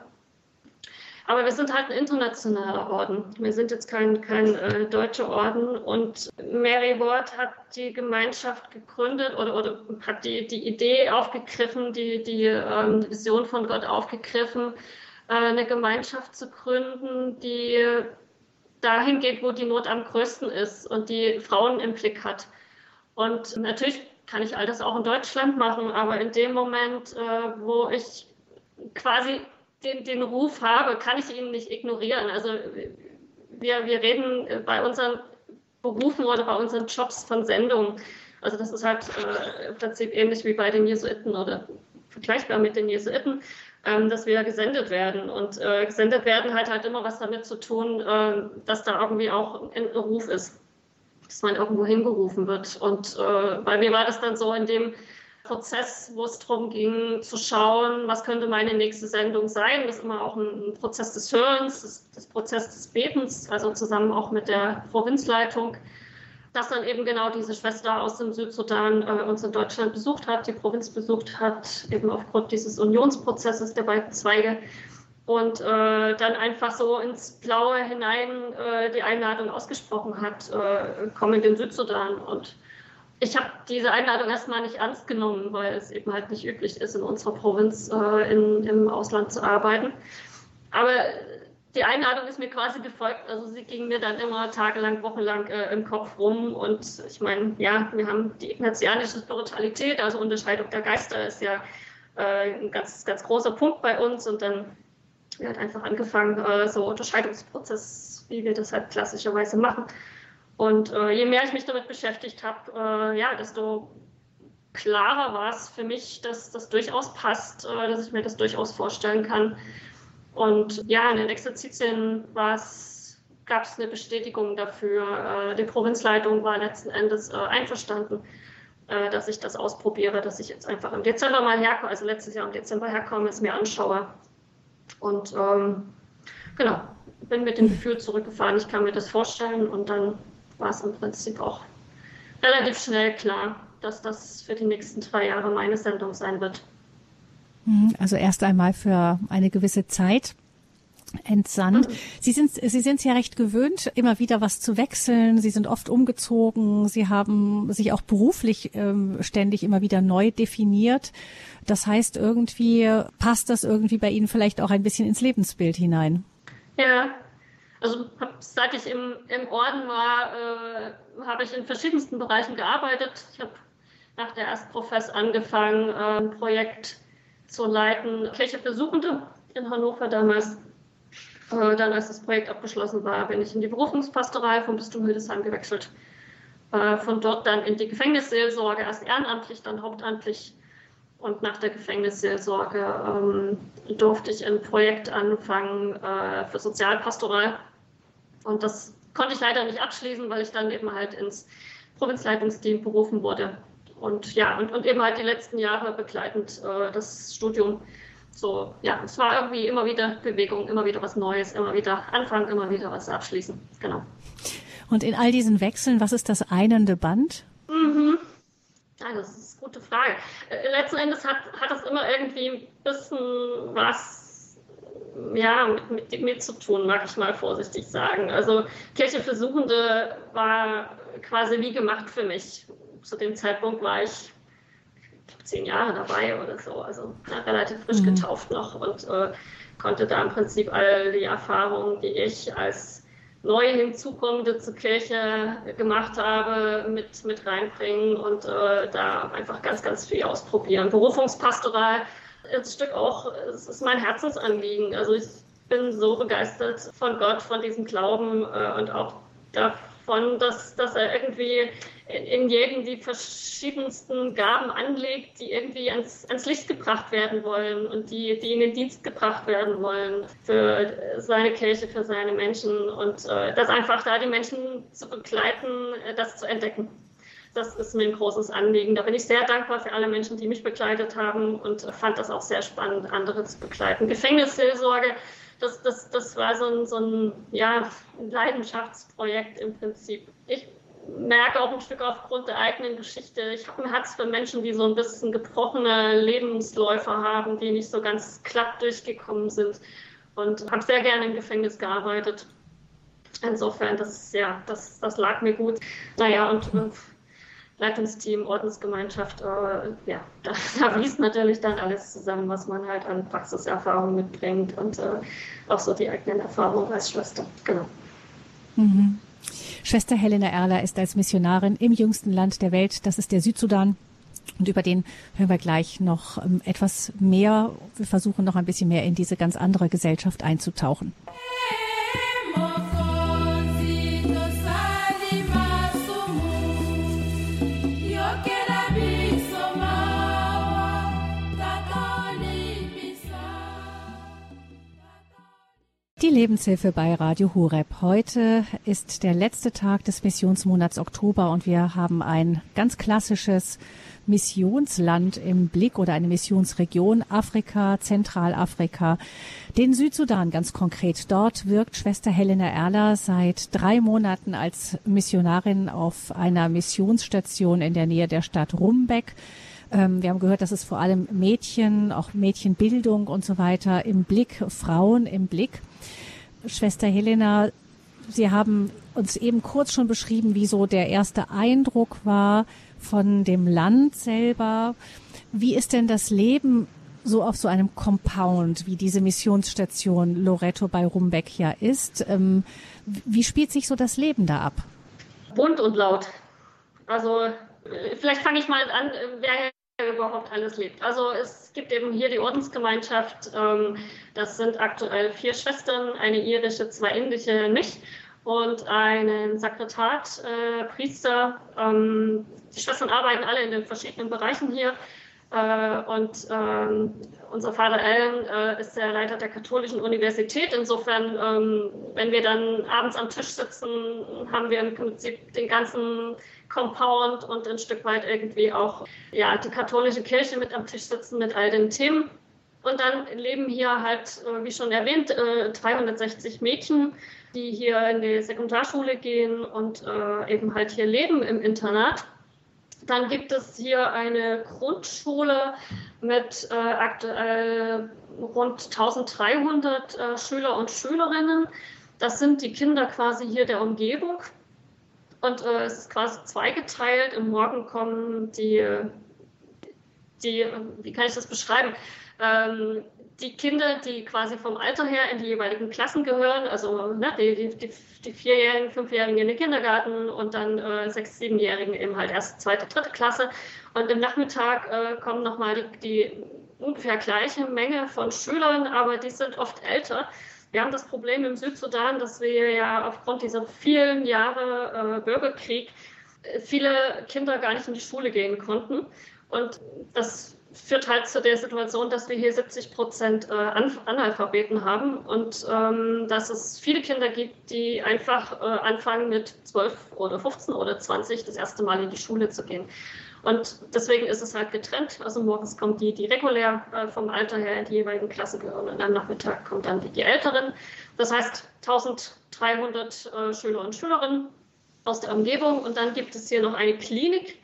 Aber wir sind halt ein internationaler Orden. Wir sind jetzt kein, kein äh, deutscher Orden. Und Mary Ward hat die Gemeinschaft gegründet oder, oder hat die, die Idee aufgegriffen, die, die ähm, Vision von Gott aufgegriffen, eine Gemeinschaft zu gründen, die dahin geht, wo die Not am größten ist und die Frauen im Blick hat. Und natürlich kann ich all das auch in Deutschland machen, aber in dem Moment, äh, wo ich quasi den, den Ruf habe, kann ich ihn nicht ignorieren. Also wir, wir reden bei unseren Berufen oder bei unseren Jobs von Sendungen. Also das ist halt äh, im Prinzip ähnlich wie bei den Jesuiten oder vergleichbar mit den Jesuiten, ähm, dass wir gesendet werden. Und äh, gesendet werden halt halt immer was damit zu tun, äh, dass da irgendwie auch ein Ruf ist, dass man irgendwo hingerufen wird. Und äh, bei mir war das dann so in dem Prozess, wo es darum ging, zu schauen, was könnte meine nächste Sendung sein. Das ist immer auch ein, Prozess des Hörens, das, das Prozess des Betens, also zusammen auch mit der Provinzleitung dass dann eben genau diese Schwester aus dem Südsudan äh, uns in Deutschland besucht hat, die Provinz besucht hat, eben aufgrund dieses Unionsprozesses der beiden Zweige und äh, dann einfach so ins Blaue hinein äh, die Einladung ausgesprochen hat, äh, komm in den Südsudan und ich habe diese Einladung erstmal nicht ernst genommen, weil es eben halt nicht üblich ist, in unserer Provinz äh, in, im Ausland zu arbeiten. Aber die Einladung ist mir quasi gefolgt. Also sie ging mir dann immer tagelang, wochenlang äh, im Kopf rum. Und ich meine, ja, wir haben die ignatianische Spiritualität, also Unterscheidung der Geister ist ja äh, ein ganz, ganz großer Punkt bei uns. Und dann wird einfach angefangen, äh, so Unterscheidungsprozess, wie wir das halt klassischerweise machen. Und äh, je mehr ich mich damit beschäftigt habe, äh, ja, desto klarer war es für mich, dass das durchaus passt, äh, dass ich mir das durchaus vorstellen kann. Und ja, in den Exerzitien gab es eine Bestätigung dafür. Äh, die Provinzleitung war letzten Endes äh, einverstanden, äh, dass ich das ausprobiere, dass ich jetzt einfach im Dezember mal herkomme, also letztes Jahr im Dezember herkomme, es mir anschaue. Und ähm, genau, bin mit dem Gefühl zurückgefahren, ich kann mir das vorstellen und dann war es im Prinzip auch relativ schnell klar, dass das für die nächsten drei Jahre meine Sendung sein wird. Mhm, also erst einmal für eine gewisse Zeit entsandt. Mhm. Sie sind Sie sind ja recht gewöhnt, immer wieder was zu wechseln. Sie sind oft umgezogen. Sie haben sich auch beruflich ähm, ständig immer wieder neu definiert. Das heißt, irgendwie passt das irgendwie bei Ihnen vielleicht auch ein bisschen ins Lebensbild hinein. Ja, also hab, seit ich im, im Orden war, äh, habe ich in verschiedensten Bereichen gearbeitet. Ich habe nach der Erstprofess angefangen, äh, ein Projekt zu leiten, Kirche für Suchende in Hannover damals. Äh, dann, als das Projekt abgeschlossen war, bin ich in die Berufungspastorei vom Bistum Hildesheim gewechselt. Äh, von dort dann in die Gefängnisseelsorge, erst ehrenamtlich, dann hauptamtlich. Und nach der Gefängnisseelsorge ähm, durfte ich ein Projekt anfangen äh, für Sozialpastoral und das konnte ich leider nicht abschließen, weil ich dann eben halt ins Provinzleitungsteam berufen wurde. Und ja, und, und eben halt die letzten Jahre begleitend äh, das Studium. So, ja, es war irgendwie immer wieder Bewegung, immer wieder was Neues, immer wieder anfangen, immer wieder was abschließen. Genau. Und in all diesen Wechseln, was ist das einende Band? Mhm. Ja, das ist eine gute Frage. Äh, letzten Endes hat, hat das immer irgendwie ein bisschen was ja, mit, mit mir zu tun, mag ich mal vorsichtig sagen. Also Kirche für Suchende war quasi wie gemacht für mich. Zu dem Zeitpunkt war ich zehn Jahre dabei oder so, also ja, relativ frisch mhm. getauft noch und äh, konnte da im Prinzip all die Erfahrungen, die ich als neu hinzukommende zur Kirche gemacht habe, mit, mit reinbringen und äh, da einfach ganz, ganz viel ausprobieren. Berufungspastoral ein Stück auch, es ist mein Herzensanliegen. Also ich bin so begeistert von Gott, von diesem Glauben äh, und auch davon, dass, dass er irgendwie in jedem die verschiedensten Gaben anlegt, die irgendwie ans, ans Licht gebracht werden wollen und die, die in den Dienst gebracht werden wollen für seine Kirche, für seine Menschen und äh, das einfach da die Menschen zu begleiten, äh, das zu entdecken. Das ist mir ein großes Anliegen. Da bin ich sehr dankbar für alle Menschen, die mich begleitet haben und fand das auch sehr spannend, andere zu begleiten. Gefängnisseelsorge, das, das, das war so ein, so ein ja, Leidenschaftsprojekt im Prinzip. Ich merke auch ein Stück aufgrund der eigenen Geschichte, ich habe ein Herz für Menschen, die so ein bisschen gebrochene Lebensläufe haben, die nicht so ganz glatt durchgekommen sind und habe sehr gerne im Gefängnis gearbeitet. Insofern, das, ja, das, das lag mir gut. Naja, und Leitungsteam, Ordensgemeinschaft, äh, ja, da, da fließt natürlich dann alles zusammen, was man halt an Praxiserfahrung mitbringt und äh, auch so die eigenen Erfahrungen als Schwester. Genau. Mhm. Schwester Helena Erler ist als Missionarin im jüngsten Land der Welt, das ist der Südsudan. Und über den hören wir gleich noch ähm, etwas mehr. Wir versuchen noch ein bisschen mehr in diese ganz andere Gesellschaft einzutauchen. Die Lebenshilfe bei Radio Hureb. Heute ist der letzte Tag des Missionsmonats Oktober und wir haben ein ganz klassisches Missionsland im Blick oder eine Missionsregion Afrika, Zentralafrika, den Südsudan ganz konkret. Dort wirkt Schwester Helena Erler seit drei Monaten als Missionarin auf einer Missionsstation in der Nähe der Stadt Rumbeck. Ähm, wir haben gehört, dass es vor allem Mädchen, auch Mädchenbildung und so weiter im Blick, Frauen im Blick. Schwester Helena, Sie haben uns eben kurz schon beschrieben, wie so der erste Eindruck war von dem Land selber. Wie ist denn das Leben so auf so einem Compound, wie diese Missionsstation Loreto bei Rumbeck ja ist? Ähm, wie spielt sich so das Leben da ab? Bunt und laut. Also vielleicht fange ich mal an, wer überhaupt alles lebt. Also es gibt eben hier die Ordensgemeinschaft. Ähm, das sind aktuell vier Schwestern, eine irische, zwei indische nicht und einen Sekretariat, äh, Priester. Ähm, die Schwestern arbeiten alle in den verschiedenen Bereichen hier. Äh, und ähm, unser Vater Allen äh, ist der Leiter der Katholischen Universität. Insofern, ähm, wenn wir dann abends am Tisch sitzen, haben wir im Prinzip den ganzen Compound und ein Stück weit irgendwie auch ja, die katholische Kirche mit am Tisch sitzen mit all den Themen. Und dann leben hier halt, äh, wie schon erwähnt, 360 äh, Mädchen, die hier in die Sekundarschule gehen und äh, eben halt hier leben im Internat. Dann gibt es hier eine Grundschule mit äh, aktuell rund 1300 äh, Schüler und Schülerinnen. Das sind die Kinder quasi hier der Umgebung. Und äh, es ist quasi zweigeteilt. Im Morgen kommen die, die, wie kann ich das beschreiben? Ähm, die Kinder, die quasi vom Alter her in die jeweiligen Klassen gehören, also ne, die, die, die, Vierjährigen, Fünfjährigen in den Kindergarten und dann äh, Sechs-, Siebenjährigen eben halt erste, zweite, dritte Klasse. Und im Nachmittag äh, kommen nochmal die, die ungefähr gleiche Menge von Schülern, aber die sind oft älter. Wir haben das Problem im Südsudan, dass wir ja aufgrund dieser vielen Jahre äh, Bürgerkrieg äh, viele Kinder gar nicht in die Schule gehen konnten. Und das führt halt zu der Situation, dass wir hier 70 Prozent äh, Analphabeten haben und ähm, dass es viele Kinder gibt, die einfach äh, anfangen mit 12 oder 15 oder 20 das erste Mal in die Schule zu gehen. Und deswegen ist es halt getrennt. Also morgens kommt die, die regulär äh, vom Alter her in die jeweiligen Klassen gehören und am Nachmittag kommt dann die, die Älteren. Das heißt 1300 äh, Schüler und Schülerinnen aus der Umgebung und dann gibt es hier noch eine Klinik,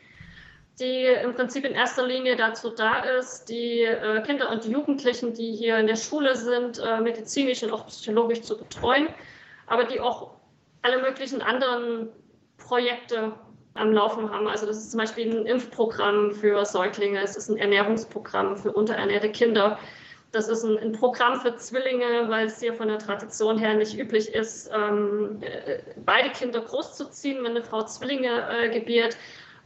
die im Prinzip in erster Linie dazu da ist, die äh, Kinder und Jugendlichen, die hier in der Schule sind, äh, medizinisch und auch psychologisch zu betreuen, aber die auch alle möglichen anderen Projekte am Laufen haben. Also das ist zum Beispiel ein Impfprogramm für Säuglinge, es ist ein Ernährungsprogramm für unterernährte Kinder. Das ist ein, Programm für Zwillinge, weil es hier von der Tradition her nicht üblich ist, ähm, äh, beide Kinder großzuziehen, wenn eine Frau Zwillinge gebiert.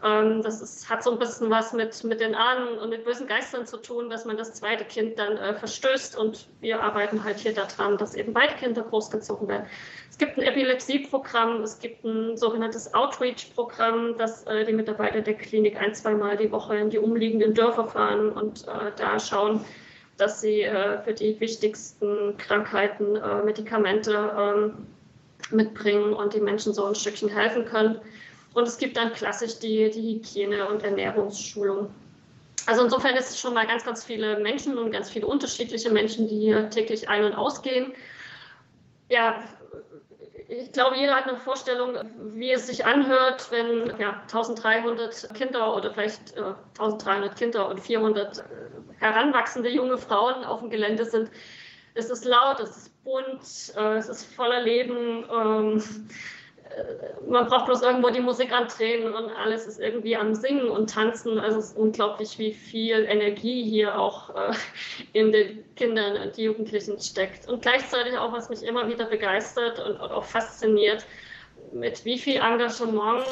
Ähm, das ist, hat so ein bisschen was mit, mit den Ahnen und den bösen Geistern zu tun, dass man das zweite Kind dann äh, verstößt. Und wir arbeiten halt hier daran, dass eben beide Kinder großgezogen werden. Es gibt ein Epilepsieprogramm, es gibt ein sogenanntes Outreach-Programm, das äh, die Mitarbeiter der Klinik ein, zweimal die Woche in die umliegenden Dörfer fahren und äh, da schauen, dass sie äh, für die wichtigsten Krankheiten äh, Medikamente ähm, mitbringen und die Menschen so ein Stückchen helfen können. Und es gibt dann klassisch die, die Hygiene- und Ernährungsschulung. Also insofern ist es schon mal ganz, ganz viele Menschen und ganz viele unterschiedliche Menschen, die hier täglich ein- und ausgehen. Ja, ich glaube, jeder hat eine Vorstellung, wie es sich anhört, wenn ja, 1300 Kinder oder vielleicht äh, 1300 Kinder und 400 äh, heranwachsende junge Frauen auf dem Gelände sind. Es ist laut, es ist bunt, äh, es ist voller Leben. Ähm, äh, man braucht bloß irgendwo die Musik andrehen und alles ist irgendwie am Singen und Tanzen. Also es ist unglaublich, wie viel Energie hier auch äh, in den Kindern und Jugendlichen steckt. Und gleichzeitig auch, was mich immer wieder begeistert und auch fasziniert, mit wie viel Engagement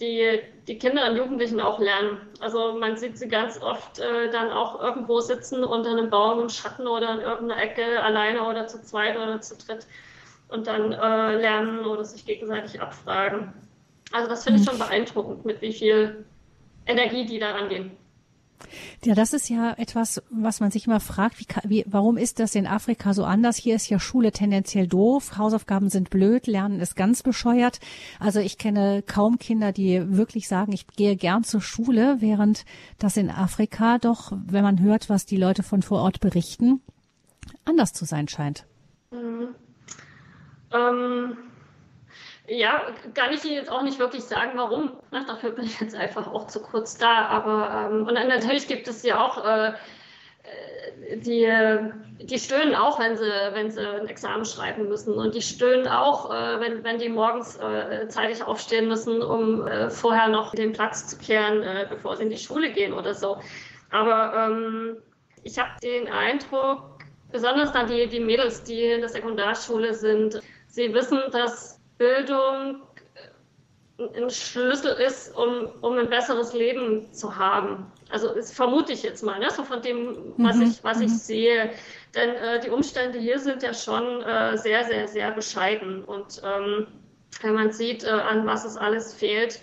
die, die Kinder und Jugendlichen auch lernen. Also man sieht sie ganz oft äh, dann auch irgendwo sitzen unter einem Baum im Schatten oder in irgendeiner Ecke alleine oder zu zweit oder zu dritt und dann äh, lernen oder sich gegenseitig abfragen. Also das finde ich schon beeindruckend, mit wie viel Energie die da rangehen. Ja, das ist ja etwas, was man sich immer fragt, wie, wie, warum ist das in Afrika so anders? Hier ist ja Schule tendenziell doof, Hausaufgaben sind blöd, Lernen ist ganz bescheuert. Also ich kenne kaum Kinder, die wirklich sagen, ich gehe gern zur Schule, während das in Afrika doch, wenn man hört, was die Leute von vor Ort berichten, anders zu sein scheint. Mhm. Ähm, ja, kann ich Ihnen jetzt auch nicht wirklich sagen, warum. Na, dafür bin ich jetzt einfach auch zu kurz da. Aber ähm, und natürlich gibt es ja auch äh, äh, die, die stöhnen auch, wenn sie, wenn sie ein Examen schreiben müssen. Und die stöhnen auch, äh, wenn, wenn die morgens äh, zeitig aufstehen müssen, um äh, vorher noch den Platz zu kehren, bevor sie in die Schule gehen oder so. Aber ähm, ich habe den Eindruck, besonders dann die, die Mädels, die in der Sekundarschule sind, Sie wissen, dass Bildung ein Schlüssel ist, um, um ein besseres Leben zu haben. Also das vermute ich jetzt mal, ne? so von dem, was mhm. ich, was ich mhm. sehe. Denn äh, die Umstände hier sind ja schon äh, sehr, sehr, sehr bescheiden. Und ähm, wenn man sieht, äh, an was es alles fehlt,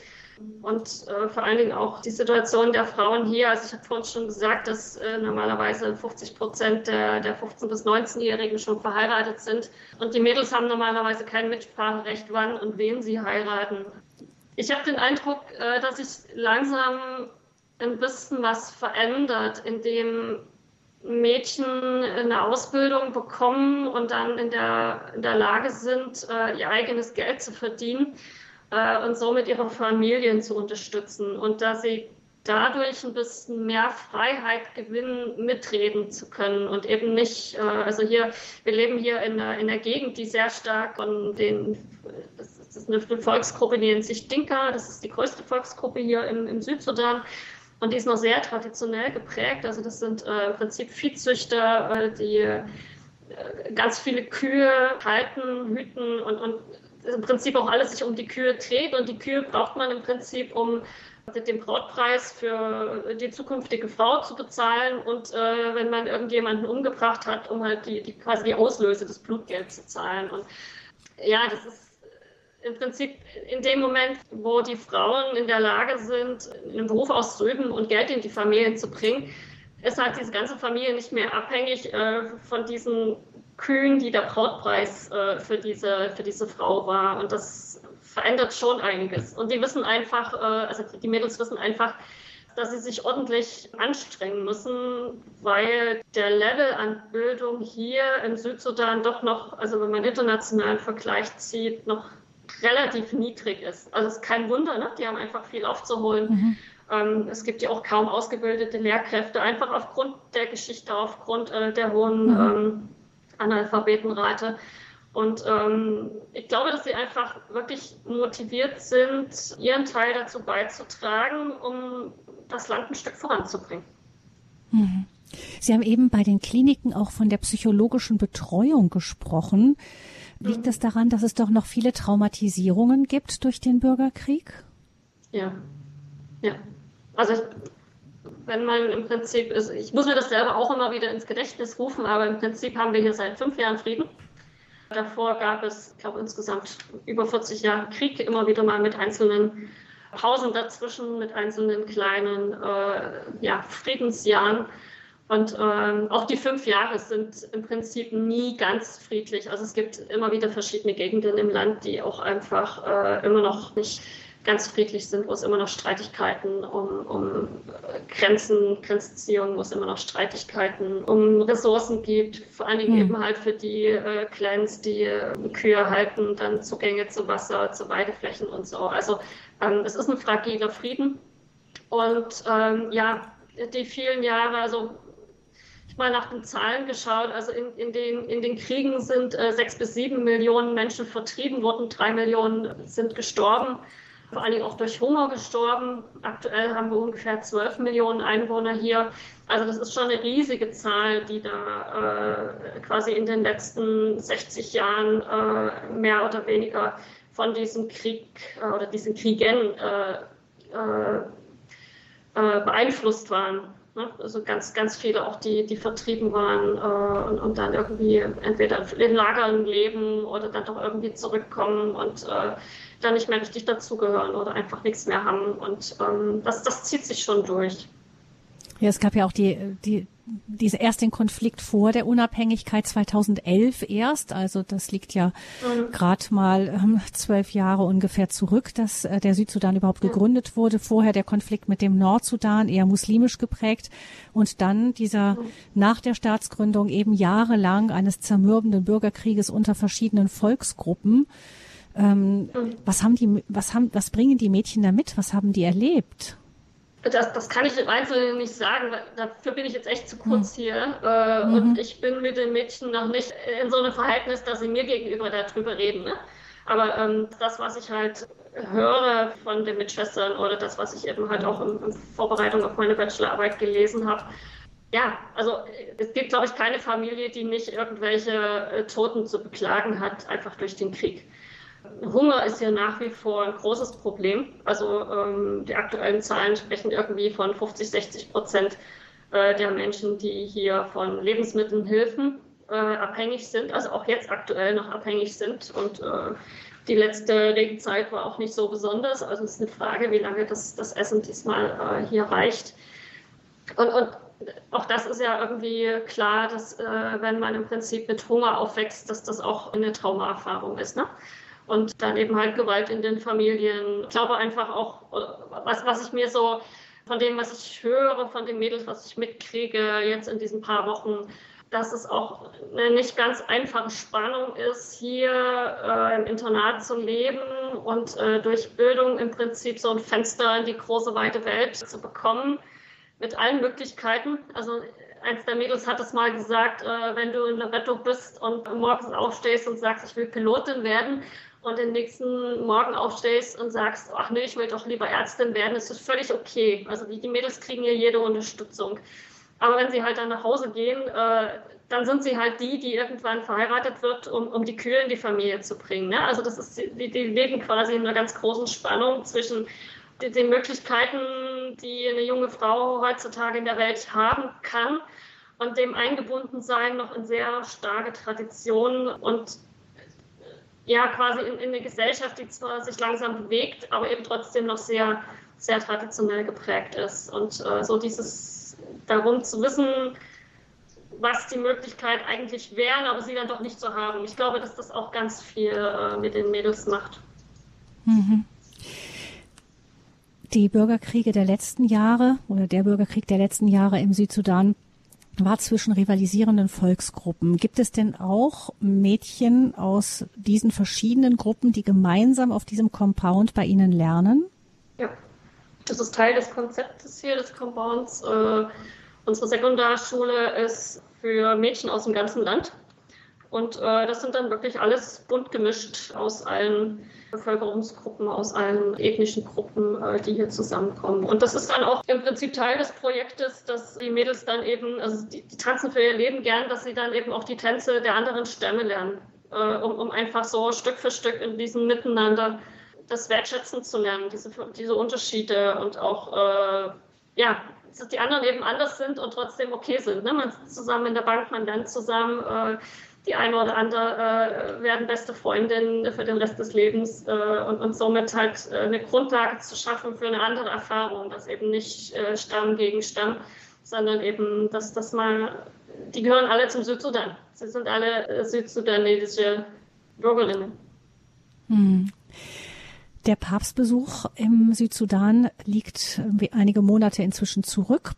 und äh, vor allen Dingen auch die Situation der Frauen hier. Also ich habe vorhin schon gesagt, dass äh, normalerweise 50 Prozent der, der 15- bis 19-Jährigen schon verheiratet sind. Und die Mädels haben normalerweise kein Mitspracherecht, wann und wen sie heiraten. Ich habe den Eindruck, äh, dass sich langsam ein bisschen was verändert, indem Mädchen eine Ausbildung bekommen und dann in der, in der Lage sind, äh, ihr eigenes Geld zu verdienen äh, und somit ihre Familien zu unterstützen und dass sie dadurch ein bisschen mehr Freiheit gewinnen, mitreden zu können und eben nicht, äh, also hier, wir leben hier in einer, in einer Gegend, die sehr stark von den, das ist eine Volksgruppe, die nennt sich Dinka, das ist die größte Volksgruppe hier im, im Südsudan. Und die ist noch sehr traditionell geprägt. Also das sind äh, im Prinzip Viehzüchter, äh, die äh, ganz viele Kühe halten, hüten und, und im Prinzip auch alles sich um die Kühe dreht und die Kühe braucht man im Prinzip, um den Brautpreis für die zukünftige Frau zu bezahlen und äh, wenn man irgendjemanden umgebracht hat, um halt die, die quasi die Auslöse des Blutgelds zu zahlen. Und ja, das ist im Prinzip in dem Moment, wo die Frauen in der Lage sind, einen Beruf auszuüben und Geld in die Familien zu bringen, ist halt diese ganze Familie nicht mehr abhängig äh, von diesen Kühen, die der Brautpreis äh, für, diese, für diese Frau war. Und das verändert schon einiges. Und die wissen einfach, äh, also die Mädels wissen einfach, dass sie sich ordentlich anstrengen müssen, weil der Level an Bildung hier im Südsudan doch noch, also wenn man internationalen Vergleich zieht, noch relativ niedrig ist. Also es ist kein Wunder, ne? die haben einfach viel aufzuholen. Mhm. Ähm, es gibt ja auch kaum ausgebildete Lehrkräfte, einfach aufgrund der Geschichte, aufgrund äh, der hohen mhm. ähm, Analphabetenrate. Und ähm, ich glaube, dass sie einfach wirklich motiviert sind, ihren Teil dazu beizutragen, um das Land ein Stück voranzubringen. Mhm. Sie haben eben bei den Kliniken auch von der psychologischen Betreuung gesprochen. Liegt es mhm. daran, dass es doch noch viele Traumatisierungen gibt durch den Bürgerkrieg? Ja, Ja. Also wenn man im Prinzip ist, ich muss mir das selber auch immer wieder ins Gedächtnis rufen, aber im Prinzip haben wir hier seit fünf Jahren Frieden. Davor gab es, ich glaube, insgesamt über 40 Jahre Krieg, immer wieder mal mit einzelnen Pausen dazwischen, mit einzelnen kleinen äh, ja, Friedensjahren. Und ähm, auch die fünf Jahre sind im Prinzip nie ganz friedlich. Also es gibt immer wieder verschiedene Gegenden im Land, die auch einfach äh, immer noch nicht ganz friedlich sind, wo es immer noch Streitigkeiten um, um Grenzen, Grenzziehungen, wo es immer noch Streitigkeiten um Ressourcen gibt, vor allen Dingen mhm. eben halt für die äh, Clans, die äh, Kühe halten, dann Zugänge zu Wasser, zu Weideflächen und so. Also ähm, es ist ein fragiler Frieden. Und ähm, ja, die vielen Jahre, also ich mal nach den Zahlen geschaut, also in, in, den, in den Kriegen sind äh, sechs bis sieben Millionen Menschen vertrieben worden, drei Millionen sind gestorben vor allen Dingen auch durch Hunger gestorben. Aktuell haben wir ungefähr 12 Millionen Einwohner hier. Also das ist schon eine riesige Zahl, die da äh, quasi in den letzten 60 Jahren äh, mehr oder weniger von diesem Krieg äh, oder diesen Kriegen äh, äh, äh, beeinflusst waren. Ne? Also ganz, ganz viele auch, die, die vertrieben waren und, und, dann irgendwie entweder in Lagern leben oder dann doch irgendwie zurückkommen und da nicht mehr richtig dazugehören oder einfach nichts mehr haben. Und ähm, das, das zieht sich schon durch. Ja, es gab ja auch die, die, diese erst den Konflikt vor der Unabhängigkeit 2011 erst. Also das liegt ja mhm. gerade mal ähm, zwölf Jahre ungefähr zurück, dass äh, der Südsudan überhaupt mhm. gegründet wurde. Vorher der Konflikt mit dem Nordsudan, eher muslimisch geprägt. Und dann dieser mhm. nach der Staatsgründung eben jahrelang eines zermürbenden Bürgerkrieges unter verschiedenen Volksgruppen. Ähm, mhm. Was haben die, was haben, was bringen die Mädchen da mit? Was haben die erlebt? Das, das kann ich im Einzelnen nicht sagen, dafür bin ich jetzt echt zu kurz mhm. hier. Äh, mhm. Und ich bin mit den Mädchen noch nicht in so einem Verhältnis, dass sie mir gegenüber darüber reden. Ne? Aber ähm, das, was ich halt höre von den Mitschwestern oder das, was ich eben halt auch in, in Vorbereitung auf meine Bachelorarbeit gelesen habe, ja, also es gibt, glaube ich, keine Familie, die nicht irgendwelche äh, Toten zu beklagen hat, einfach durch den Krieg. Hunger ist ja nach wie vor ein großes Problem. Also ähm, die aktuellen Zahlen sprechen irgendwie von 50, 60 Prozent äh, der Menschen, die hier von Lebensmittelhilfen äh, abhängig sind, also auch jetzt aktuell noch abhängig sind. Und äh, die letzte Regenzeit war auch nicht so besonders. Also es ist eine Frage, wie lange das, das Essen diesmal äh, hier reicht. Und, und auch das ist ja irgendwie klar, dass äh, wenn man im Prinzip mit Hunger aufwächst, dass das auch eine Traumaerfahrung ist. Ne? Und dann eben halt Gewalt in den Familien. Ich glaube einfach auch, was, was ich mir so von dem, was ich höre, von den Mädels, was ich mitkriege jetzt in diesen paar Wochen, dass es auch eine nicht ganz einfache Spannung ist, hier äh, im Internat zu leben und äh, durch Bildung im Prinzip so ein Fenster in die große, weite Welt zu bekommen, mit allen Möglichkeiten. Also eins der Mädels hat es mal gesagt, äh, wenn du in Rettung bist und morgens aufstehst und sagst, ich will Pilotin werden, und den nächsten Morgen aufstehst und sagst, ach nee, ich will doch lieber Ärztin werden, ist das völlig okay. Also die, die Mädels kriegen ja jede Unterstützung. Aber wenn sie halt dann nach Hause gehen, äh, dann sind sie halt die, die irgendwann verheiratet wird, um, um die Kühe in die Familie zu bringen. Ne? Also das ist, die, die leben quasi in einer ganz großen Spannung zwischen den, den Möglichkeiten, die eine junge Frau heutzutage in der Welt haben kann und dem Eingebundensein noch in sehr starke Traditionen und ja quasi in, in eine Gesellschaft, die zwar sich langsam bewegt, aber eben trotzdem noch sehr, sehr traditionell geprägt ist. Und äh, so dieses darum zu wissen, was die Möglichkeit eigentlich wären, aber sie dann doch nicht zu haben. Ich glaube, dass das auch ganz viel äh, mit den Mädels macht. Mhm. Die Bürgerkriege der letzten Jahre oder der Bürgerkrieg der letzten Jahre im Südsudan war zwischen rivalisierenden Volksgruppen. Gibt es denn auch Mädchen aus diesen verschiedenen Gruppen, die gemeinsam auf diesem Compound bei Ihnen lernen? Ja, das ist Teil des Konzeptes hier des Compounds. Äh, unsere Sekundarschule ist für Mädchen aus dem ganzen Land. Und äh, das sind dann wirklich alles bunt gemischt aus allen Bevölkerungsgruppen, aus allen ethnischen Gruppen, äh, die hier zusammenkommen. Und das ist dann auch im Prinzip Teil des Projektes, dass die Mädels dann eben, also die, die tanzen für ihr Leben gern, dass sie dann eben auch die Tänze der anderen Stämme lernen, äh, um, um einfach so Stück für Stück in diesem Miteinander das wertschätzen zu lernen, diese, diese Unterschiede und auch, äh, ja, dass die anderen eben anders sind und trotzdem okay sind. Ne? Man sitzt zusammen in der Bank, man lernt zusammen. Äh, die eine oder andere äh, werden beste Freundinnen für den Rest des Lebens äh, und, und, somit halt äh, eine Grundlage zu schaffen für eine andere Erfahrung, dass eben nicht äh, Stamm gegen Stamm, sondern eben, dass das mal, die gehören alle zum Südsudan. Sie sind alle äh, südsudanesische Bürgerinnen. Hm. Der Papstbesuch im Südsudan liegt einige Monate inzwischen zurück.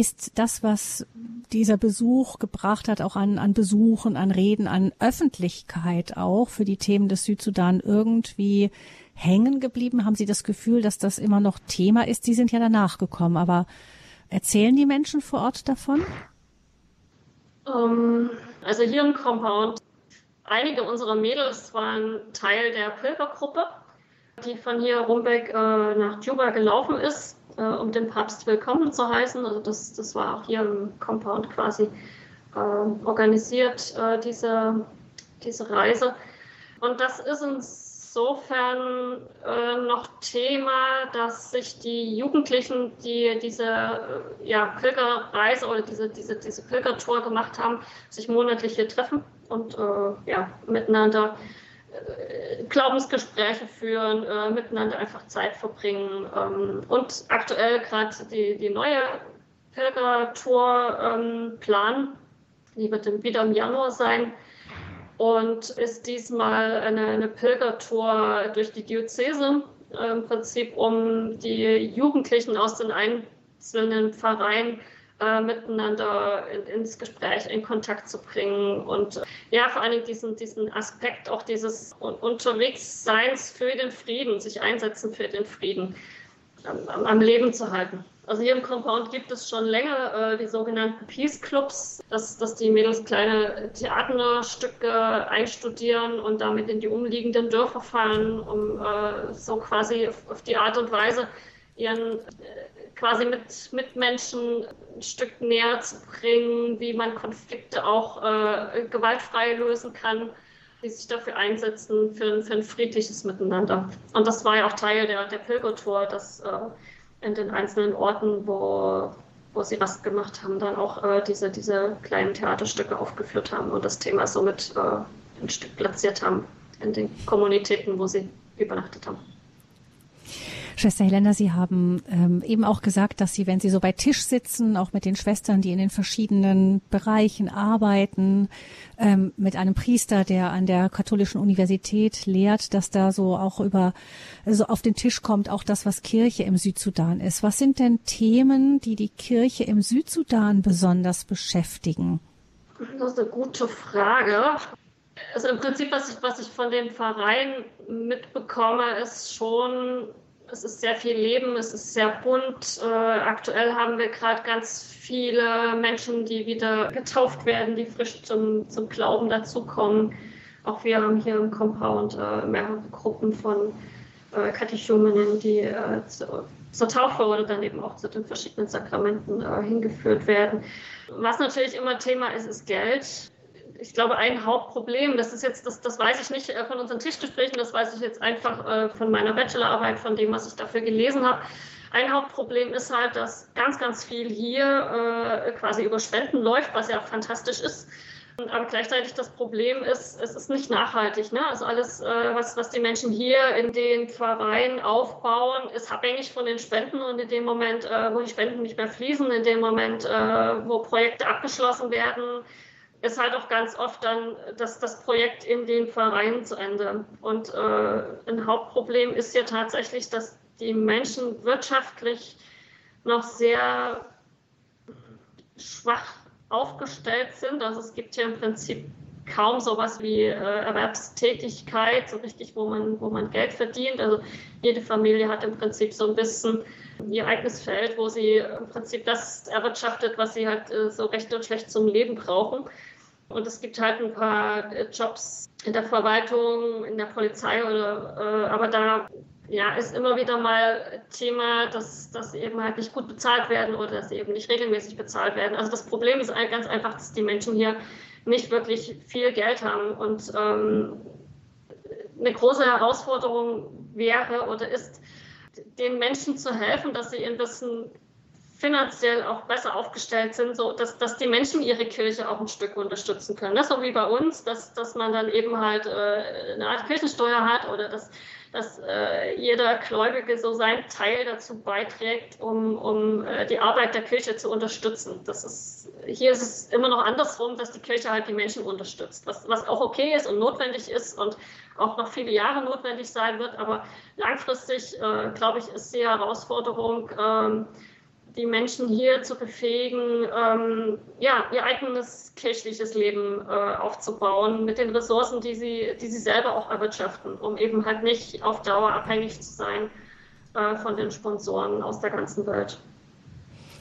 Ist das, was dieser Besuch gebracht hat, auch an, an Besuchen, an Reden, an Öffentlichkeit auch für die Themen des Südsudan irgendwie hängen geblieben? Haben Sie das Gefühl, dass das immer noch Thema ist? Sie sind ja danach gekommen, aber erzählen die Menschen vor Ort davon? Um, ähm, also hier im Compound, einige unserer Mädels waren Teil der Pilgergruppe die von hier Rumbeck äh, nach Juba gelaufen ist, äh, um den Papst willkommen zu heißen. Also das, das war auch hier im Compound quasi äh, organisiert, äh, diese, diese Reise. Und das ist insofern äh, noch Thema, dass sich die Jugendlichen, die diese äh, ja, Pilgerreise oder diese, diese, diese Pilgertour gemacht haben, sich monatlich hier treffen und ja, miteinander Glaubensgespräche führen, äh, miteinander einfach Zeit verbringen. Ähm, und aktuell gerade die, die neue Pilgertour ähm. Die wird im, wieder im Januar sein und ist diesmal eine, eine Pilgertour durch die Diözese, äh, im Prinzip um die Jugendlichen aus den einzelnen Pfarreien äh, miteinander in, ins Gespräch, in Kontakt zu bringen und äh, ja, vor allem diesen, diesen Aspekt auch dieses Unterwegsseins für den Frieden, sich einsetzen für den Frieden am, am Leben zu halten. Also hier im Compound gibt es schon länger äh, die sogenannten Peace Clubs, dass, dass die Mädels kleine Theaterstücke einstudieren und damit in die umliegenden Dörfer fahren, um äh, so quasi auf, auf, die Art und Weise ihren äh, quasi mit Mitmenschen ein Stück näher zu bringen, wie man Konflikte auch äh, gewaltfrei lösen kann, die sich dafür einsetzen, für, für, ein friedliches Miteinander. Und das war ja auch Teil der, der Pilgertour, dass äh, in den einzelnen Orten, wo, wo sie was gemacht haben, dann auch äh, diese, diese kleinen Theaterstücke aufgeführt haben und das Thema somit äh, ein Stück platziert haben in den Kommunitäten, wo sie übernachtet haben. Schwester Helena, Sie haben ähm, eben auch gesagt, dass Sie, wenn Sie so bei Tisch sitzen, auch mit den Schwestern, die in den verschiedenen Bereichen arbeiten, ähm, mit einem Priester, der an der katholischen Universität lehrt, dass da so auch über so auf den Tisch kommt auch das, was Kirche im Südsudan ist. Was sind denn Themen, die die Kirche im Südsudan besonders beschäftigen? Das ist eine gute Frage. Also im Prinzip, was ich, was ich von den Vereinen mitbekomme, ist schon es ist sehr viel Leben, es ist sehr bunt. Äh, aktuell haben wir gerade ganz viele Menschen, die wieder getauft werden, die frisch zum, zum Glauben dazukommen. Auch wir haben hier im Compound äh, mehrere Gruppen von äh, Katechumenen, die äh, zu, zur Taufe oder dann eben auch zu den verschiedenen Sakramenten äh, hingeführt werden. Was natürlich immer Thema ist, ist Geld ich glaube, ein Hauptproblem, das ist jetzt, das, das weiß ich nicht äh, von unseren Tischgesprächen, das weiß ich jetzt einfach äh, von meiner Bachelorarbeit, von dem, was ich dafür gelesen habe. Ein Hauptproblem ist halt, dass ganz, ganz viel hier äh, quasi über Spenden läuft, was ja fantastisch ist. Aber gleichzeitig das Problem ist, es ist nicht nachhaltig. Ne? Also alles, was, was die Menschen hier in den Pfarreien aufbauen, ist abhängig von den Spenden. Und in dem Moment, wo die Spenden nicht mehr fließen, in dem Moment, wo Projekte abgeschlossen werden, ist halt auch ganz oft dann das, das Projekt in den Vereinen zu Ende. Und äh, ein Hauptproblem ist ja tatsächlich, dass die Menschen wirtschaftlich noch sehr schwach aufgestellt sind. Also es gibt ja im Prinzip kaum sowas wie äh, Erwerbstätigkeit, so richtig, wo man, wo man Geld verdient. Also jede Familie hat im Prinzip so ein bisschen ihr eigenes Feld, wo sie im Prinzip das erwirtschaftet, was sie halt äh, so recht und schlecht zum Leben brauchen. Und es gibt halt ein paar äh, Jobs in der Verwaltung, in der Polizei oder, äh, aber da ja, ist immer wieder mal Thema, dass, dass eben halt nicht gut bezahlt werden oder dass sie eben nicht regelmäßig bezahlt werden. Also das Problem ist ganz einfach, dass die Menschen hier nicht wirklich viel Geld haben und ähm, eine große Herausforderung wäre oder ist, den Menschen zu helfen, dass sie ein bisschen finanziell auch besser aufgestellt sind, so dass, dass die Menschen ihre Kirche auch ein Stück unterstützen können. Das so wie bei uns, dass, dass man dann eben halt äh, eine Art Kirchensteuer hat oder dass, dass äh, jeder Gläubige so seinen Teil dazu beiträgt, um, um äh, die Arbeit der Kirche zu unterstützen. Das ist, hier ist es immer noch andersrum, dass die Kirche halt die Menschen unterstützt, was, was auch okay ist und notwendig ist und auch noch viele Jahre notwendig sein wird. Aber langfristig, äh, glaube ich, ist die Herausforderung, ähm, die Menschen hier zu befähigen, ähm, ja, ihr eigenes kirchliches Leben äh, aufzubauen mit den Ressourcen, die sie, die sie selber auch erwirtschaften, um eben halt nicht auf Dauer abhängig zu sein äh, von den Sponsoren aus der ganzen Welt.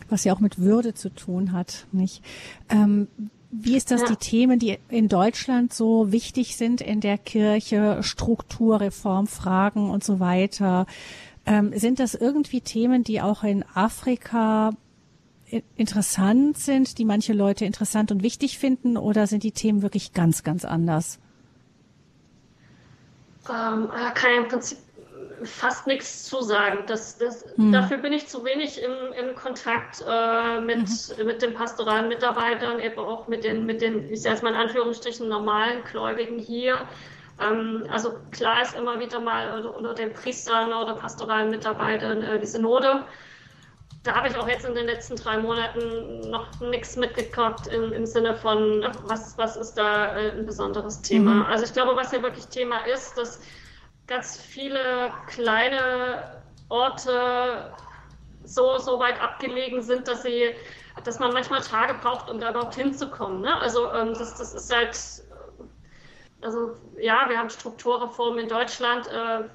Was ja auch mit Würde zu tun hat, nicht? Ähm, wie ist das ja. die Themen, die in Deutschland so wichtig sind in der Kirche, Struktur, Reformfragen und so weiter? Ähm, sind das irgendwie Themen, die auch in Afrika interessant sind, die manche Leute interessant und wichtig finden, oder sind die Themen wirklich ganz, ganz anders? Ähm, kann im Prinzip fast nichts zu sagen. Das, das, hm. Dafür bin ich zu wenig im, im Kontakt äh, mit, mhm. mit den pastoralen Mitarbeitern, eben auch mit den, mit den, ich sage mal in Anführungsstrichen, normalen Gläubigen hier. Ähm, also klar ist immer wieder mal unter den Priestern oder pastoralen Mitarbeitern äh, die Synode. Da habe ich auch jetzt in den letzten drei Monaten noch nichts mitgekommen im, im, Sinne von, was, was ist da äh, ein besonderes Thema. Mhm. Also ich glaube, was hier wirklich Thema ist, dass ganz viele kleine Orte so, so weit abgelegen sind, dass sie, dass man manchmal Tage braucht, um da überhaupt hinzukommen. Ne? Also ähm, das, das ist halt also ja, wir haben Strukturreformen in Deutschland. Äh,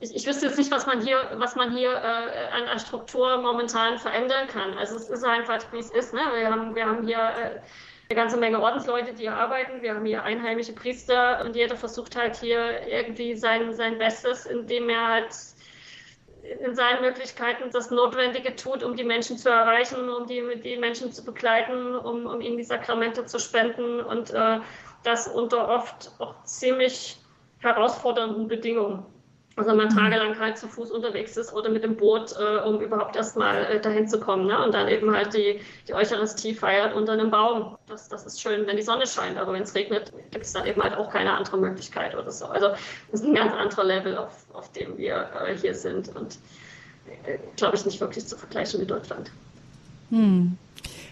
ich, ich, wüsste jetzt nicht, was man hier, was man hier äh, an, an, Struktur momentan verändern kann. Also es ist einfach, wie es ist. Ne? Wir, haben, wir haben hier äh, eine ganze Menge Ordensleute, die hier arbeiten. Wir haben hier einheimische Priester und jeder versucht halt hier irgendwie sein, sein Bestes, indem er halt in seinen Möglichkeiten das Notwendige tut, um die Menschen zu erreichen, um die, die Menschen zu begleiten, um, um ihnen die Sakramente zu spenden und äh, das unter oft auch ziemlich herausfordernden Bedingungen. Also man mhm. tagelang halt zu Fuß unterwegs ist oder mit dem Boot, äh, um überhaupt erstmal äh, dahin zu kommen. Ne? Und dann eben halt die, die Eucharistie feiert unter einem Baum. Das, das ist schön, wenn die Sonne scheint, aber wenn es regnet, gibt es dann eben halt auch keine andere Möglichkeit oder so. Also das ist ein ganz anderer Level, auf, auf dem wir äh, hier sind und äh, glaube ich nicht wirklich zu vergleichen mit Deutschland. Hm.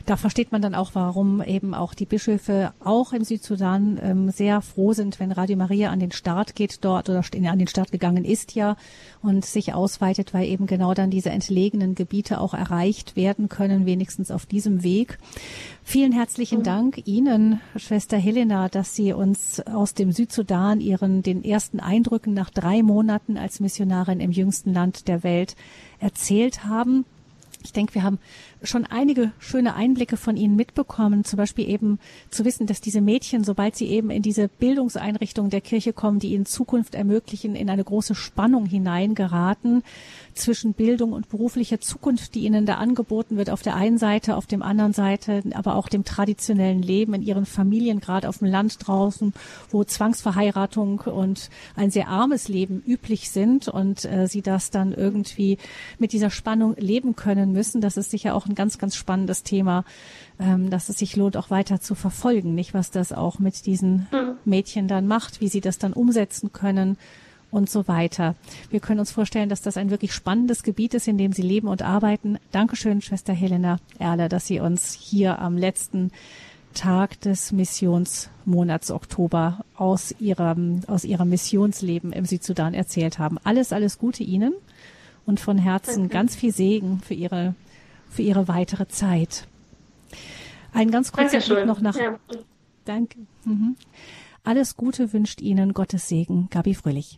Da versteht man dann auch, warum eben auch die Bischöfe auch im Südsudan ähm, sehr froh sind, wenn Radio Maria an den Start geht dort oder an den Start gegangen ist ja und sich ausweitet, weil eben genau dann diese entlegenen Gebiete auch erreicht werden können, wenigstens auf diesem Weg. Vielen herzlichen mhm. Dank Ihnen, Schwester Helena, dass Sie uns aus dem Südsudan Ihren den ersten Eindrücken nach drei Monaten als Missionarin im jüngsten Land der Welt erzählt haben. Ich denke, wir haben schon einige schöne Einblicke von Ihnen mitbekommen, zum Beispiel eben zu wissen, dass diese Mädchen, sobald sie eben in diese Bildungseinrichtungen der Kirche kommen, die ihnen Zukunft ermöglichen, in eine große Spannung hineingeraten zwischen Bildung und beruflicher Zukunft, die ihnen da angeboten wird, auf der einen Seite, auf dem anderen Seite, aber auch dem traditionellen Leben in ihren Familien, gerade auf dem Land draußen, wo Zwangsverheiratung und ein sehr armes Leben üblich sind und äh, sie das dann irgendwie mit dieser Spannung leben können müssen. Das ist sicher auch ein ganz, ganz spannendes Thema, ähm, dass es sich lohnt, auch weiter zu verfolgen, nicht was das auch mit diesen mhm. Mädchen dann macht, wie sie das dann umsetzen können und so weiter. Wir können uns vorstellen, dass das ein wirklich spannendes Gebiet ist, in dem Sie leben und arbeiten. Dankeschön, Schwester Helena Erle, dass Sie uns hier am letzten Tag des Missionsmonats Oktober aus Ihrem, aus Ihrem Missionsleben im Südsudan erzählt haben. Alles, alles Gute Ihnen und von Herzen ganz viel Segen für Ihre für Ihre weitere Zeit. Ein ganz kurzer Blick noch nach. Ja. Danke. Mhm. Alles Gute wünscht Ihnen Gottes Segen, Gabi Fröhlich.